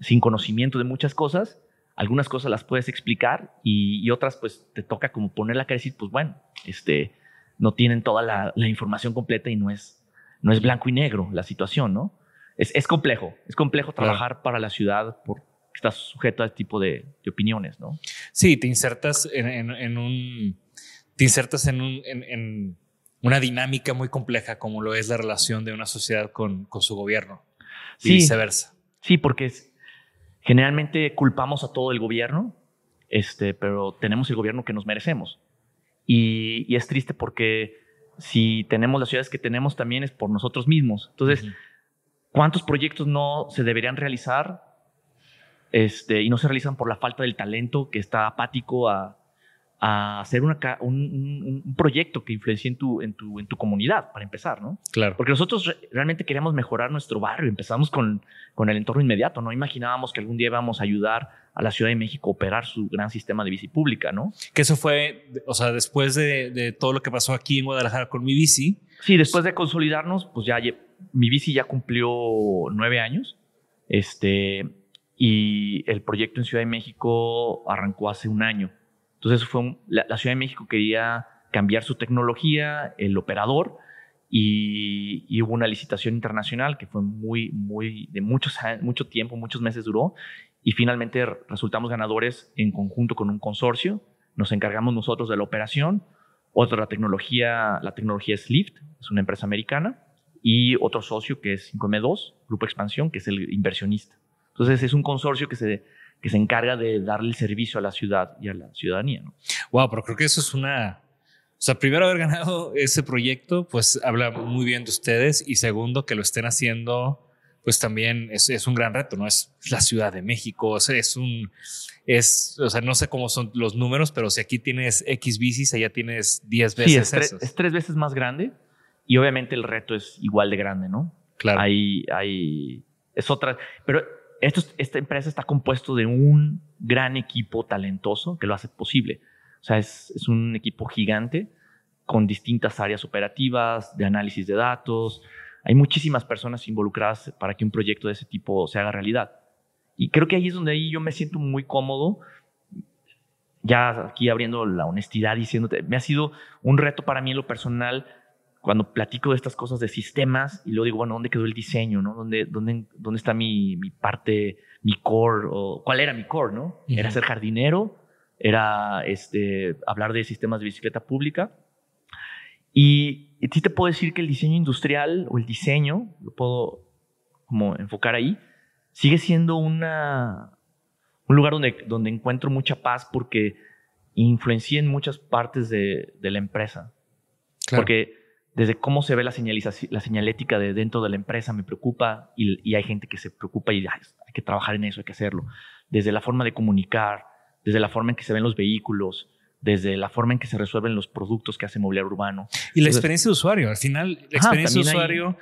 sin conocimiento de muchas cosas. Algunas cosas las puedes explicar y, y otras pues te toca como poner la cara y decir, pues bueno, este, no tienen toda la, la información completa y no es, no es blanco y negro la situación, ¿no? Es, es complejo, es complejo Claro. trabajar para la ciudad estás sujeto a este tipo de, de opiniones, ¿no? Sí, te insertas en, en- en un. Te insertas en, un, en, en una dinámica muy compleja como lo es la relación de una sociedad con, con su gobierno. Y Sí. viceversa. Sí, porque es- generalmente culpamos a todo el gobierno, este, pero tenemos el gobierno que nos merecemos. Y, y es triste porque si tenemos las ciudades que tenemos también es por nosotros mismos. Entonces. ¿cuántos proyectos no se deberían realizar este, y no se realizan por la falta del talento que está apático a, a hacer una un, un- proyecto que influencie en tu, en, tu, en tu comunidad, para empezar, ¿no? Claro. Porque nosotros re- realmente queríamos mejorar nuestro barrio. Empezamos con, con el entorno inmediato. No imaginábamos que algún día íbamos a ayudar a la Ciudad de México a operar su gran sistema de bici pública, ¿no? Que eso fue, o sea, después de, de todo lo que pasó aquí en Guadalajara con mi bici. Sí, después de consolidarnos, pues ya mi bici ya cumplió nueve años. Este, y el proyecto en Ciudad de México arrancó hace un año. Entonces, fue un- la, la Ciudad de México quería cambiar su tecnología, el operador, y, y hubo una licitación internacional que fue muy, muy, de muchos, mucho tiempo, muchos meses duró, y finalmente re- resultamos ganadores en conjunto con un consorcio. Nos encargamos nosotros de la operación, otra tecnología, la tecnología es Lyft, es una empresa americana, y otro socio que es 5M2, Grupo Expansión, que es el inversionista. Entonces es un consorcio que se, que se encarga de darle el servicio a la ciudad y a la ciudadanía. ¿no? Wow, pero creo que eso es una. O sea, primero haber ganado ese proyecto, pues habla muy bien de ustedes. Y segundo, que lo estén haciendo, pues también es, es un gran reto, ¿no? Es la Ciudad de México, o sea, es un. Es, o sea, no sé cómo son los números, pero si aquí tienes X bicis, allá tienes 10 veces Sí, es, tre- esos. es tres veces más grande y obviamente el reto es igual de grande, ¿no? claro. Hay, hay, es otra, pero esta empresa está compuesto de un gran equipo talentoso que lo hace posible. O sea, es, un equipo gigante con distintas áreas operativas, de análisis de datos. Hay muchísimas personas involucradas para que un proyecto de ese tipo se haga realidad. Y creo que ahí es donde yo me siento muy cómodo. Ya aquí abriendo la honestidad, diciéndote, me ha sido un reto para mí en lo personal cuando platico de estas cosas de sistemas y luego digo, bueno, ¿dónde quedó el diseño? ¿no? ¿Dónde, dónde, dónde está mi, mi parte, mi core? O, ¿Cuál era mi core? ¿no? ¿Era Ujú. ser jardinero? ¿Era este, hablar de sistemas de bicicleta pública? Y, y sí te puedo decir que el diseño industrial o el diseño, lo puedo como enfocar ahí, sigue siendo una, un lugar donde, donde encuentro mucha paz porque influencia en muchas partes de, de la empresa. Claro. Porque desde cómo se ve la, la señalética de dentro de la empresa me preocupa y, y hay gente que se preocupa y "Ay, hay que trabajar en eso, hay que hacerlo. Desde la forma de comunicar, desde la forma en que se ven los vehículos, desde la forma en que se resuelven los productos que hace Mobiliario Urbano. y la Entonces- experiencia de usuario, al final, la experiencia de también hay- usuario,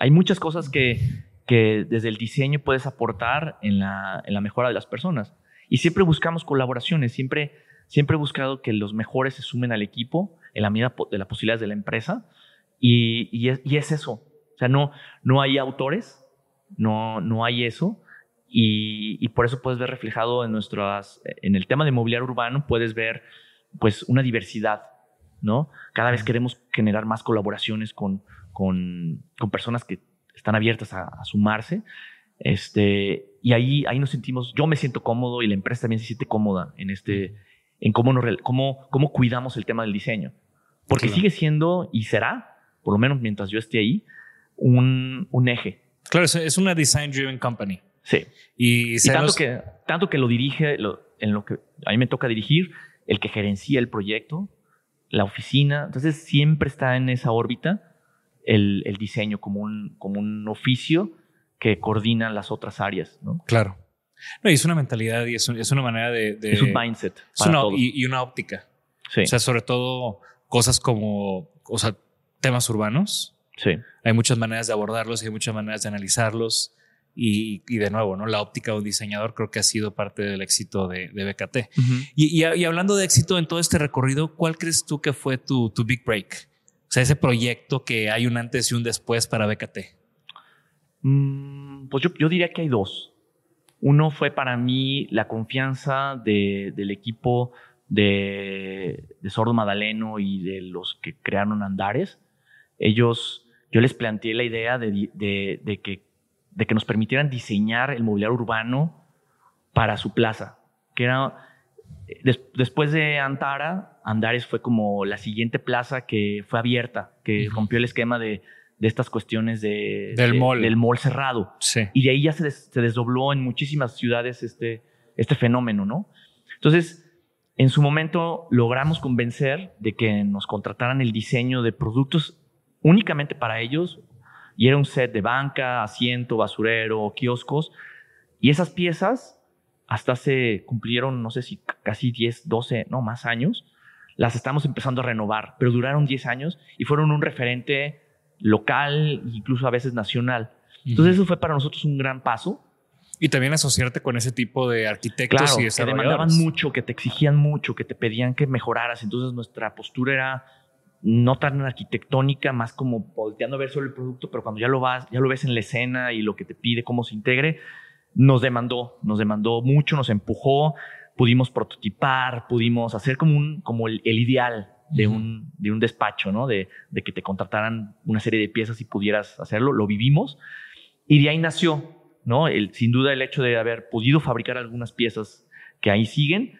Hay muchas cosas que, que desde el diseño puedes aportar en la, en la mejora de las personas. Y siempre buscamos colaboraciones, siempre, siempre he buscado que los mejores se sumen al equipo en la medida de las posibilidades de la empresa. Y, y es, y es eso. O sea, no, no hay autores, no, no hay eso. Y, y por eso puedes ver reflejado en nuestras, en el tema de mobiliario urbano, puedes ver pues una diversidad, ¿no? Cada vez queremos generar más colaboraciones con, con, con personas que están abiertas a, a sumarse. Este, y ahí, ahí nos sentimos, yo me siento cómodo y la empresa también se siente cómoda en este, en cómo, nos, cómo, cómo cuidamos el tema del diseño. Porque Claro. sigue siendo y será, por lo menos mientras yo esté ahí, un, un eje. claro, es, una design driven company. Sí. Y, Y tanto los- que, tanto que lo dirige, lo- en lo que a mí me toca dirigir, el que gerencia el proyecto, la oficina. Entonces siempre está en esa órbita el, el diseño como un, como un oficio que coordina las otras áreas. ¿no? Claro. No, y es una mentalidad y es, un- es una manera de... de- es un mindset. es Para una- todos. y, y una óptica. sí, O sea, sobre todo cosas como, o sea, temas urbanos. sí. Hay muchas maneras de abordarlos y hay muchas maneras de analizarlos. Y, y de nuevo, ¿no? La óptica de un diseñador creo que ha sido parte del éxito de, de BKT. Y, y- y hablando de éxito en todo este recorrido, ¿cuál crees tú que fue tu, tu big break? O sea, ese proyecto que hay un antes y un después para BKT. Mm, pues yo, yo diría que hay dos. Uno fue para mí la confianza de- del equipo de, de Sordo Madaleno y de los que crearon Andares. Ellos, yo les planteé la idea de, de- de que, de que nos permitieran diseñar el mobiliario urbano para su plaza, que era des- después de Antara, Andares fue como la siguiente plaza que fue abierta, que rompió el esquema de, de estas cuestiones de, Del de- mall. del mall cerrado. Sí. Y de ahí ya se, des- se desdobló en muchísimas ciudades este, este fenómeno, ¿no? Entonces, en su momento logramos convencer de que nos contrataran el diseño de productos únicamente para ellos. Y era un set de banca, asiento, basurero, kioscos. Y esas piezas, hasta se cumplieron, no sé si casi 10, 12, no más años, las estamos empezando a renovar, pero duraron 10 años y fueron un referente local, incluso a veces nacional. Entonces eso fue para nosotros un gran paso. Y también asociarte con ese tipo de arquitectos Claro, y que demandaban desarrolladores. mucho, que te exigían mucho, que te pedían que mejoraras. Entonces nuestra postura era no tan arquitectónica, más como volteando a ver solo el producto, pero cuando ya lo vas, ya lo ves en la escena y lo que te pide, cómo se integre, nos demandó, nos demandó mucho, nos empujó, pudimos prototipar, pudimos hacer como un, como el, el ideal de un, de un despacho, ¿no? De, de que te contrataran una serie de piezas y pudieras hacerlo, lo vivimos. Y de ahí nació, ¿no? El, sin duda el hecho de haber podido fabricar algunas piezas que ahí siguen,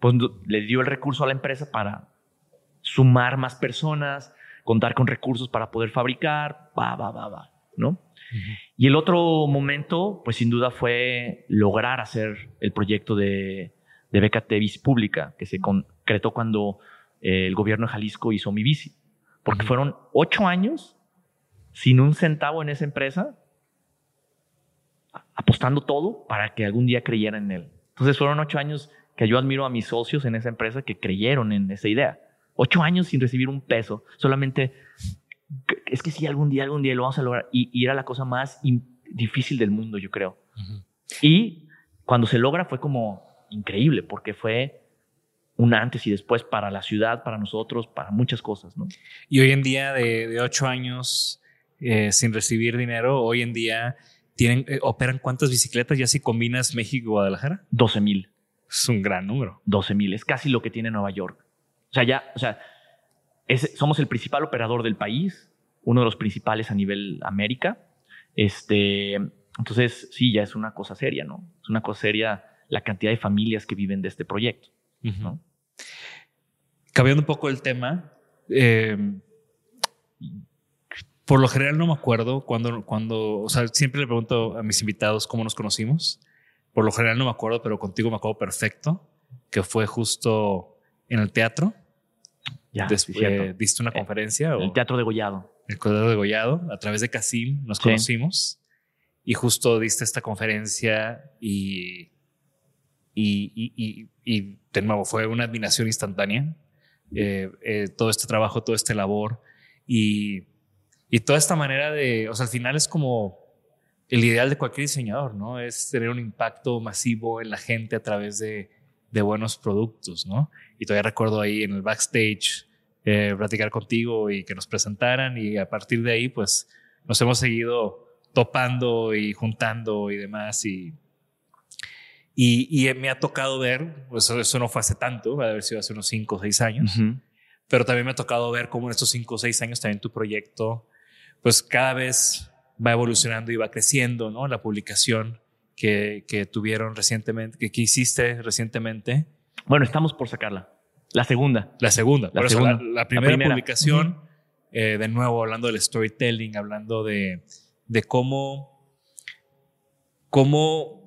pues le dio el recurso a la empresa para sumar más personas, contar con recursos para poder fabricar, va, va, va, va, ¿no? Y el otro momento, pues sin duda fue lograr hacer el proyecto de, de BKT Bici Pública, que se concretó cuando eh, el gobierno de Jalisco hizo mi bici. Porque fueron ocho años sin un centavo en esa empresa, apostando todo para que algún día creyeran en él. Entonces fueron ocho años que yo admiro a mis socios en esa empresa que creyeron en esa idea. Ocho años sin recibir un peso, solamente es que sí, algún día, algún día lo vamos a lograr. Y, y era la cosa más difícil del mundo, yo creo. Ujú. Y cuando se logra fue como increíble, porque fue un antes y después para la ciudad, para nosotros, para muchas cosas, ¿no? Y hoy en día, de, de ocho años eh, sin recibir dinero, hoy en día tienen, eh, operan cuántas bicicletas ya si combinas México y Guadalajara. 12 mil. Es un gran número. 12 mil. Es casi lo que tiene Nueva York. O sea, ya, o sea, somos el principal operador del país, uno de los principales a nivel América. Este, entonces, sí, ya es una cosa seria, ¿no? Es una cosa seria la cantidad de familias que viven de este proyecto. ¿no? Cambiando un poco el tema, eh, por lo general no me acuerdo cuando, cuando, o sea, siempre le pregunto a mis invitados cómo nos conocimos. Por lo general no me acuerdo, pero contigo me acuerdo perfecto, que fue justo en el teatro. Ya, sí, Después cierto. diste una conferencia o El teatro de Gollado. el Cordero de Gollado, a través de Casim nos Sí. conocimos y justo diste esta conferencia y, y, y, y- y de nuevo fue una admiración instantánea. Eh, eh, todo este trabajo, todo este labor y, y toda esta manera de, o sea, al final es como el ideal de cualquier diseñador, ¿no? Es tener un impacto masivo en la gente a través de, de buenos productos, ¿no? Y todavía recuerdo ahí en el backstage eh, platicar contigo y que nos presentaran y a partir de ahí pues nos hemos seguido topando y juntando y demás y, y, y me ha tocado ver, pues eso no fue hace tanto, va a haber sido hace unos 5 o 6 años, Ujú. pero también me ha tocado ver cómo en estos 5 o 6 años también tu proyecto pues cada vez va evolucionando y va creciendo, ¿no? La publicación que, que tuvieron recientemente, que, que hiciste recientemente, Bueno, estamos por sacarla. La segunda. la segunda. La Por eso, la- segunda. la, La primera, primera. publicación, eh, de nuevo hablando del storytelling, hablando de, de cómo, cómo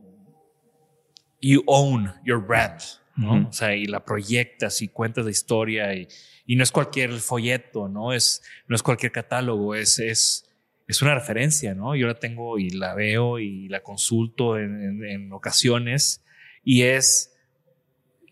you own your brand, ¿no? Ujú. O sea, y la proyectas y cuentas la historia y, y no es cualquier folleto, ¿no? Es, no es cualquier catálogo, es, es, es una referencia, ¿no? Yo la tengo y la veo y la consulto en, en- en ocasiones y es,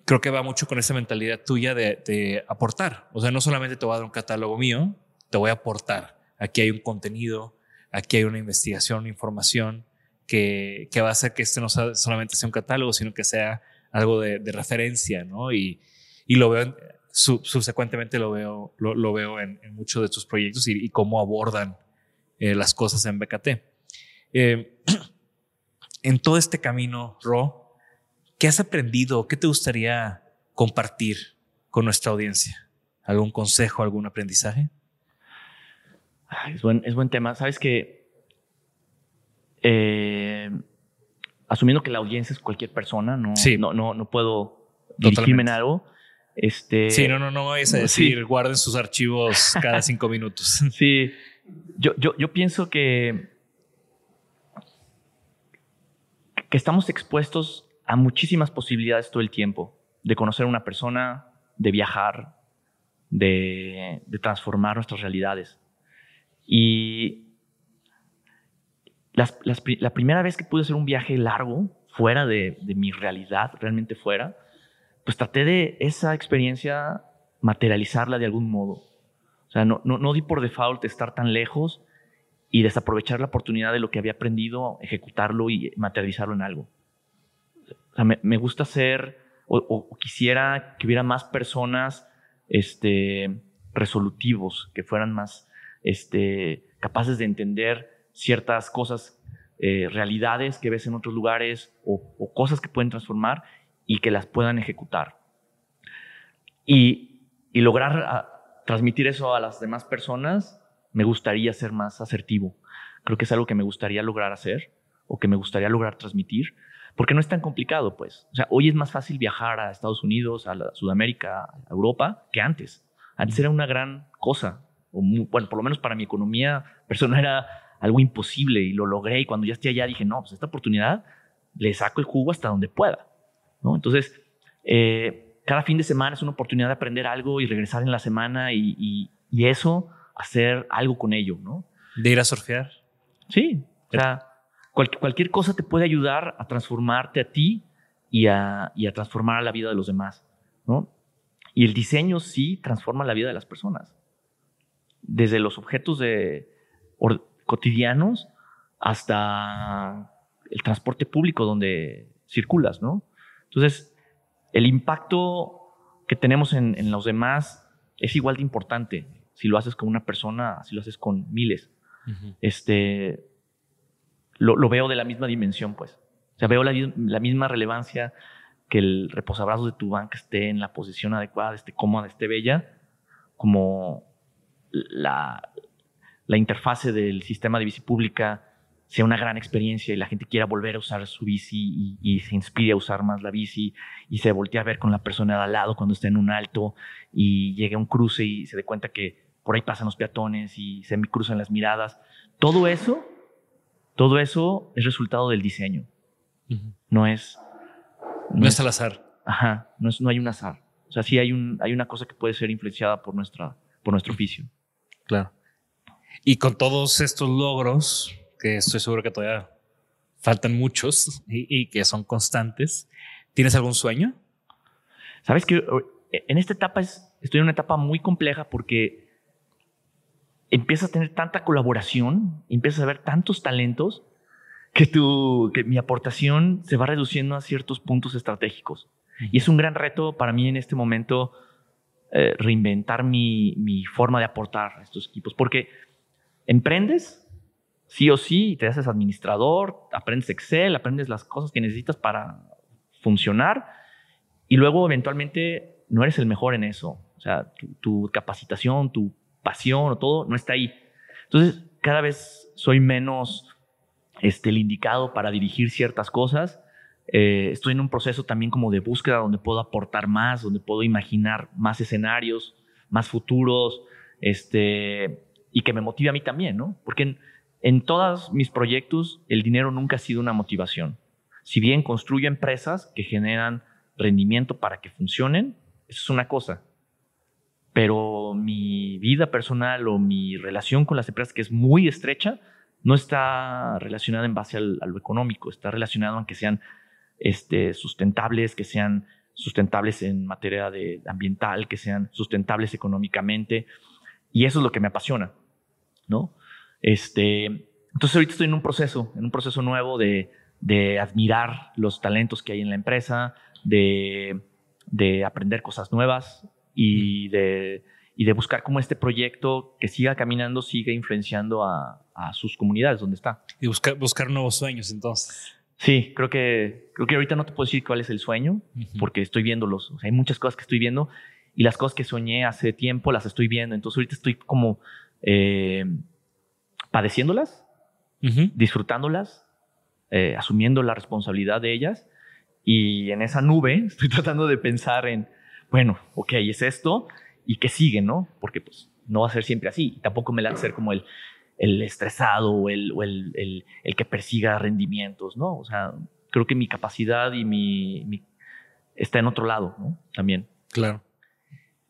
creo que va mucho con esa mentalidad tuya de, de aportar. O sea, no solamente te voy a dar un catálogo mío, te voy a aportar. Aquí hay un contenido, aquí hay una investigación, una información que, que va a hacer que este no sea- solamente sea un catálogo, sino que sea algo de, de referencia, ¿no? Y, y lo veo, en- su- subsecuentemente lo veo, lo, lo veo en, en muchos de tus proyectos y, y cómo abordan eh, las cosas en BKT. Eh, en todo este camino, Ro, ¿qué has aprendido? ¿Qué te gustaría compartir con nuestra audiencia? ¿Algún consejo, algún aprendizaje? Ay, es, buen, es buen tema. Sabes que eh, asumiendo que la audiencia es cualquier persona, no, Sí. no, no, no puedo dirigirme en algo. Este, Sí, no, no, no vayas a sí. decir guarden sus archivos cada cinco minutos. Sí, yo, yo, yo pienso que, que estamos expuestos a muchísimas posibilidades todo el tiempo, de conocer a una persona, de viajar, de, transformar nuestras realidades. Y la primera vez que pude hacer un viaje largo, fuera de, mi realidad, realmente fuera, pues traté de esa experiencia materializarla de algún modo. O sea, no, no, no di por default estar tan lejos y desaprovechar la oportunidad de lo que había aprendido, ejecutarlo y materializarlo en algo. O sea, me, gusta ser, o, quisiera que hubiera más personas este, resolutivos, que fueran más este, capaces de entender ciertas cosas, eh, realidades que ves en otros lugares o, cosas que pueden transformar y que las puedan ejecutar. Y, y lograr ah, transmitir eso a las demás personas, me gustaría ser más asertivo. Creo que es algo que me gustaría lograr hacer o que me gustaría lograr transmitir, porque no es tan complicado, pues. O sea, hoy es más fácil viajar a Estados Unidos, a la- Sudamérica, a Europa, que antes. Antes era una gran cosa. O mu- bueno, por lo menos para mi economía personal era algo imposible y lo logré. Y cuando ya esté allá dije, no, pues esta oportunidad le saco el jugo hasta donde pueda. ¿no? Entonces, eh, cada fin de semana es una oportunidad de aprender algo y regresar en la semana y, y- y eso, hacer algo con ello, ¿no? De ir a surfear. Sí, o sea, cual- cualquier cosa te puede ayudar a transformarte a ti y a, y a transformar a la vida de los demás, ¿no? Y el diseño sí transforma la vida de las personas. Desde los objetos de, or- cotidianos hasta el transporte público donde circulas, ¿no? Entonces, el impacto que tenemos en, en los demás es igual de importante. Si lo haces con una persona, si lo haces con miles este, lo, veo de la misma dimensión, pues. O sea, veo la, misma relevancia que el reposabrazos de tu banca esté en la posición adecuada, esté cómoda, esté bella, como la, la interfase del sistema de bici pública sea una gran experiencia y la gente quiera volver a usar su bici y, se inspire a usar más la bici y se voltee a ver con la persona de al lado cuando esté en un alto y llegue a un cruce y se dé cuenta que por ahí pasan los peatones y se cruzan las miradas. Todo eso, todo eso es resultado del diseño. No es... No, es al azar. Ajá, no, es, no hay un azar. O sea, sí hay, un, hay una cosa que puede ser influenciada por, nuestra, por nuestro oficio. Claro. Y con todos estos logros, que estoy seguro que todavía faltan muchos y, que son constantes, ¿tienes algún sueño? Sabes que en esta etapa es, estoy en una etapa muy compleja porque empiezas a tener tanta colaboración, empiezas a ver tantos talentos que, tu, que mi aportación se va reduciendo a ciertos puntos estratégicos. Y es un gran reto para mí en este momento eh, reinventar mi, forma de aportar a estos equipos, porque emprendes sí o sí, te haces administrador, aprendes Excel, aprendes las cosas que necesitas para funcionar y luego eventualmente no eres el mejor en eso. O sea, tu, capacitación, tu pasión o todo no está ahí. Entonces, cada vez soy menos este, el indicado para dirigir ciertas cosas. Eh, estoy en un proceso también como de búsqueda donde puedo aportar más, donde puedo imaginar más escenarios, más futuros, este, y que me motive a mí también, ¿no? Porque en todos mis proyectos, el dinero nunca ha sido una motivación. Si bien construyo empresas que generan rendimiento para que funcionen, eso es una cosa. Pero mi vida personal o mi relación con las empresas, que es muy estrecha, no está relacionada en base al, a lo económico, está relacionado en que sean este, sustentables, que sean sustentables en materia de ambiental, que sean sustentables económicamente. Y eso es lo que me apasiona, ¿no? Este, entonces ahorita estoy en un proceso, en un proceso nuevo de, de admirar los talentos que hay en la empresa, de, de aprender cosas nuevas y de, y de buscar cómo este proyecto que siga caminando siga influenciando a, a sus comunidades donde está. Y buscar, buscar nuevos sueños entonces. Sí, creo que, creo que ahorita no te puedo decir cuál es el sueño, porque estoy viéndolos. O sea, hay muchas cosas que estoy viendo y las cosas que soñé hace tiempo las estoy viendo. Entonces ahorita estoy como eh, padeciéndolas, disfrutándolas, eh, asumiendo la responsabilidad de ellas. Y en esa nube estoy tratando de pensar en, bueno, ok, es esto y qué sigue, ¿no? Porque pues no va a ser siempre así. Tampoco me la ser como el, el estresado o, el, o el, el, el, que persiga rendimientos, ¿no? O sea, creo que mi capacidad y mi, mi está en otro lado, ¿no? También. Claro.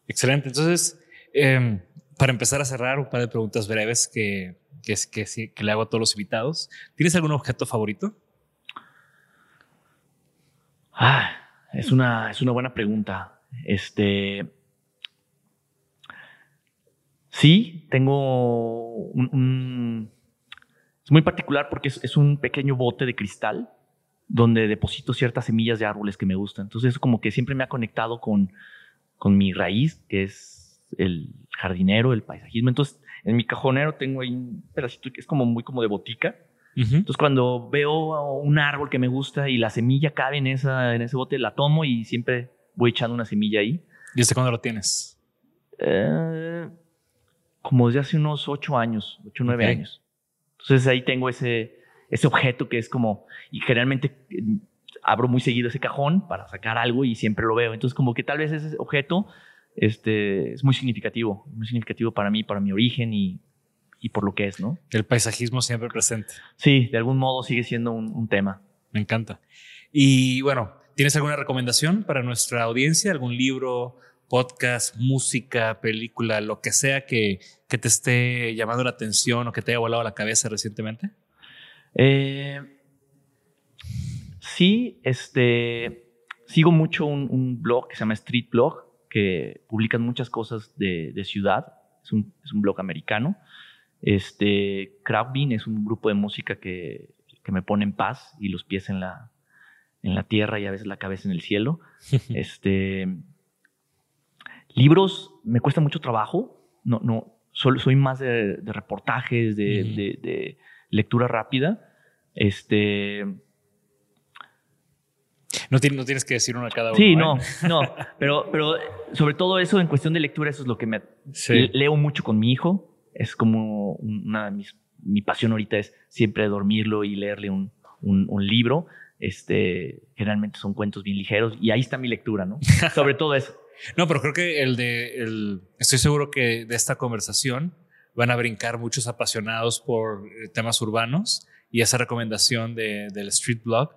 Excelente. Entonces, em, para empezar a cerrar, un par de preguntas breves que que, que, que le hago a todos los invitados. ¿Tienes algún objeto favorito? Ah, es una, es una buena pregunta. Este. Sí, tengo un. es muy particular porque es, un pequeño bote de cristal donde deposito ciertas semillas de árboles que me gustan. Entonces, eso como que siempre me ha conectado con, con mi raíz, que es el jardinero, el paisajismo. Entonces, en mi cajonero tengo ahí un pedacito que es como muy como de botica. Entonces cuando veo un árbol que me gusta y la semilla cabe en, esa, en ese bote, la tomo y siempre voy echando una semilla ahí. ¿Y desde cuándo lo tienes? Eh, como desde hace unos ocho años, ocho o nueve años. Entonces ahí tengo ese, ese objeto que es como, y generalmente eh, abro muy seguido ese cajón para sacar algo y siempre lo veo. Entonces como que tal vez ese objeto este, es muy significativo, muy significativo para mí, para mi origen y, y por lo que es, ¿no? El paisajismo siempre presente. Sí, de algún modo sigue siendo un, tema. Me encanta. Y bueno, ¿tienes alguna recomendación para nuestra audiencia? ¿Algún libro, podcast, música, película, lo que sea que, que te esté llamando la atención o que te haya volado la cabeza recientemente? Eh, sí, este, sigo mucho un, un blog que se llama Street Blog que publican muchas cosas de, ciudad. Es un, blog americano. Este, Crowdbean es un grupo de música que, me pone en paz y los pies en la, en la tierra y a veces la cabeza en el cielo. este, libros me cuesta mucho trabajo. No, no, solo, soy más de, reportajes, de, de, lectura rápida. Este, No, no tienes que decir uno a cada uno. Sí, ¿eh? no, no. Pero, pero sobre todo eso, en cuestión de lectura, eso es lo que me... Sí. Leo mucho con mi hijo. Es como una de mis... Mi pasión ahorita es siempre dormirlo y leerle un, un, un libro. Este, generalmente son cuentos bien ligeros y ahí está mi lectura, ¿no? Sobre todo eso. No, pero creo que el de. El, estoy seguro que de esta conversación van a brincar muchos apasionados por eh, temas urbanos y esa recomendación de, del Street Blog.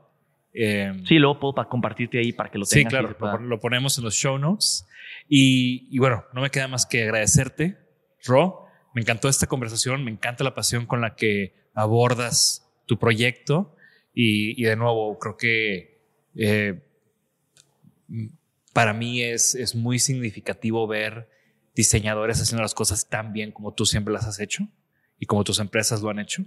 eh, Sí, luego puedo pa- compartirte ahí para que lo Sí, tengas. y claro, lo ponemos en los show notes. Y, y bueno, no me queda más que agradecerte, Ro. Me encantó esta conversación, me encanta la pasión con la que abordas tu proyecto. Y, de nuevo, creo que eh, para mí es, es muy significativo ver diseñadores haciendo las cosas tan bien como tú siempre las has hecho y como tus empresas lo han hecho.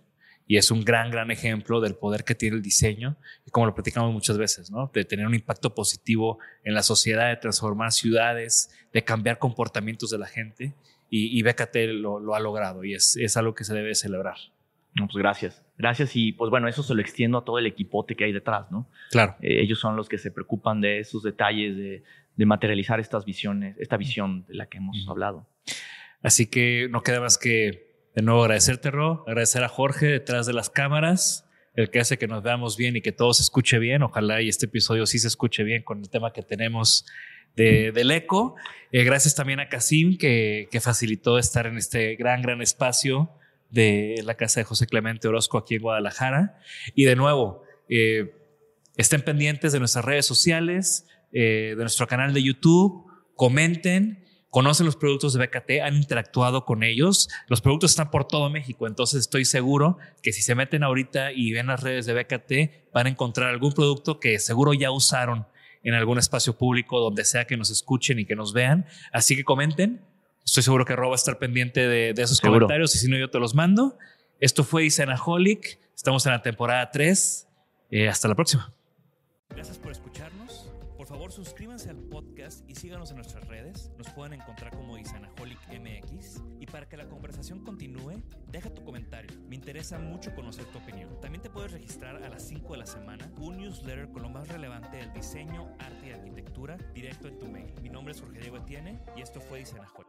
Y es un gran, gran ejemplo del poder que tiene el diseño y como lo platicamos muchas veces, ¿no? De tener un impacto positivo en la sociedad, de transformar ciudades, de cambiar comportamientos de la gente. Y, y lo ha logrado y es, es algo que se debe celebrar. No, pues gracias. Gracias y pues bueno, eso se lo extiendo a todo el equipote que hay detrás, ¿no? Claro. Eh, ellos son los que se preocupan de esos detalles, de, de materializar estas visiones, esta visión de la que hemos Ujú. hablado. Así que no queda más que de nuevo agradecerte, Ro, agradecer a Jorge detrás de las cámaras, el que hace que nos veamos bien y que todo se escuche bien. Ojalá y este episodio sí se escuche bien con el tema que tenemos de, del eco. Eh, gracias también a Casim que, que facilitó estar en este gran, gran espacio de la casa de José Clemente Orozco aquí en Guadalajara. Y de nuevo, eh, estén pendientes de nuestras redes sociales, eh, de nuestro canal de YouTube, comenten, conocen los productos de BKT, han interactuado con ellos. Los productos están por todo México, entonces estoy seguro que si se meten ahorita y ven las redes de BKT, van a encontrar algún producto que seguro ya usaron en algún espacio público, donde sea que nos escuchen y que nos vean. Así que comenten. Estoy seguro que Rob va a estar pendiente de, de esos Seguro. comentarios y si no, yo te los mando. Esto fue Isanaholic. Estamos en la temporada 3. Eh, hasta la próxima. Gracias por escucharnos. Por favor, suscríbanse al podcast y síganos en nuestras redes. Nos pueden encontrar como Isanaholic MX. Y para que la conversación continúe, deja tu comentario. Me interesa mucho conocer tu opinión. También te puedes registrar a las 5 de la semana un newsletter con lo más relevante del diseño, arte y arquitectura directo en tu mail. Mi nombre es Jorge Diego Etienne y esto fue Isanaholic.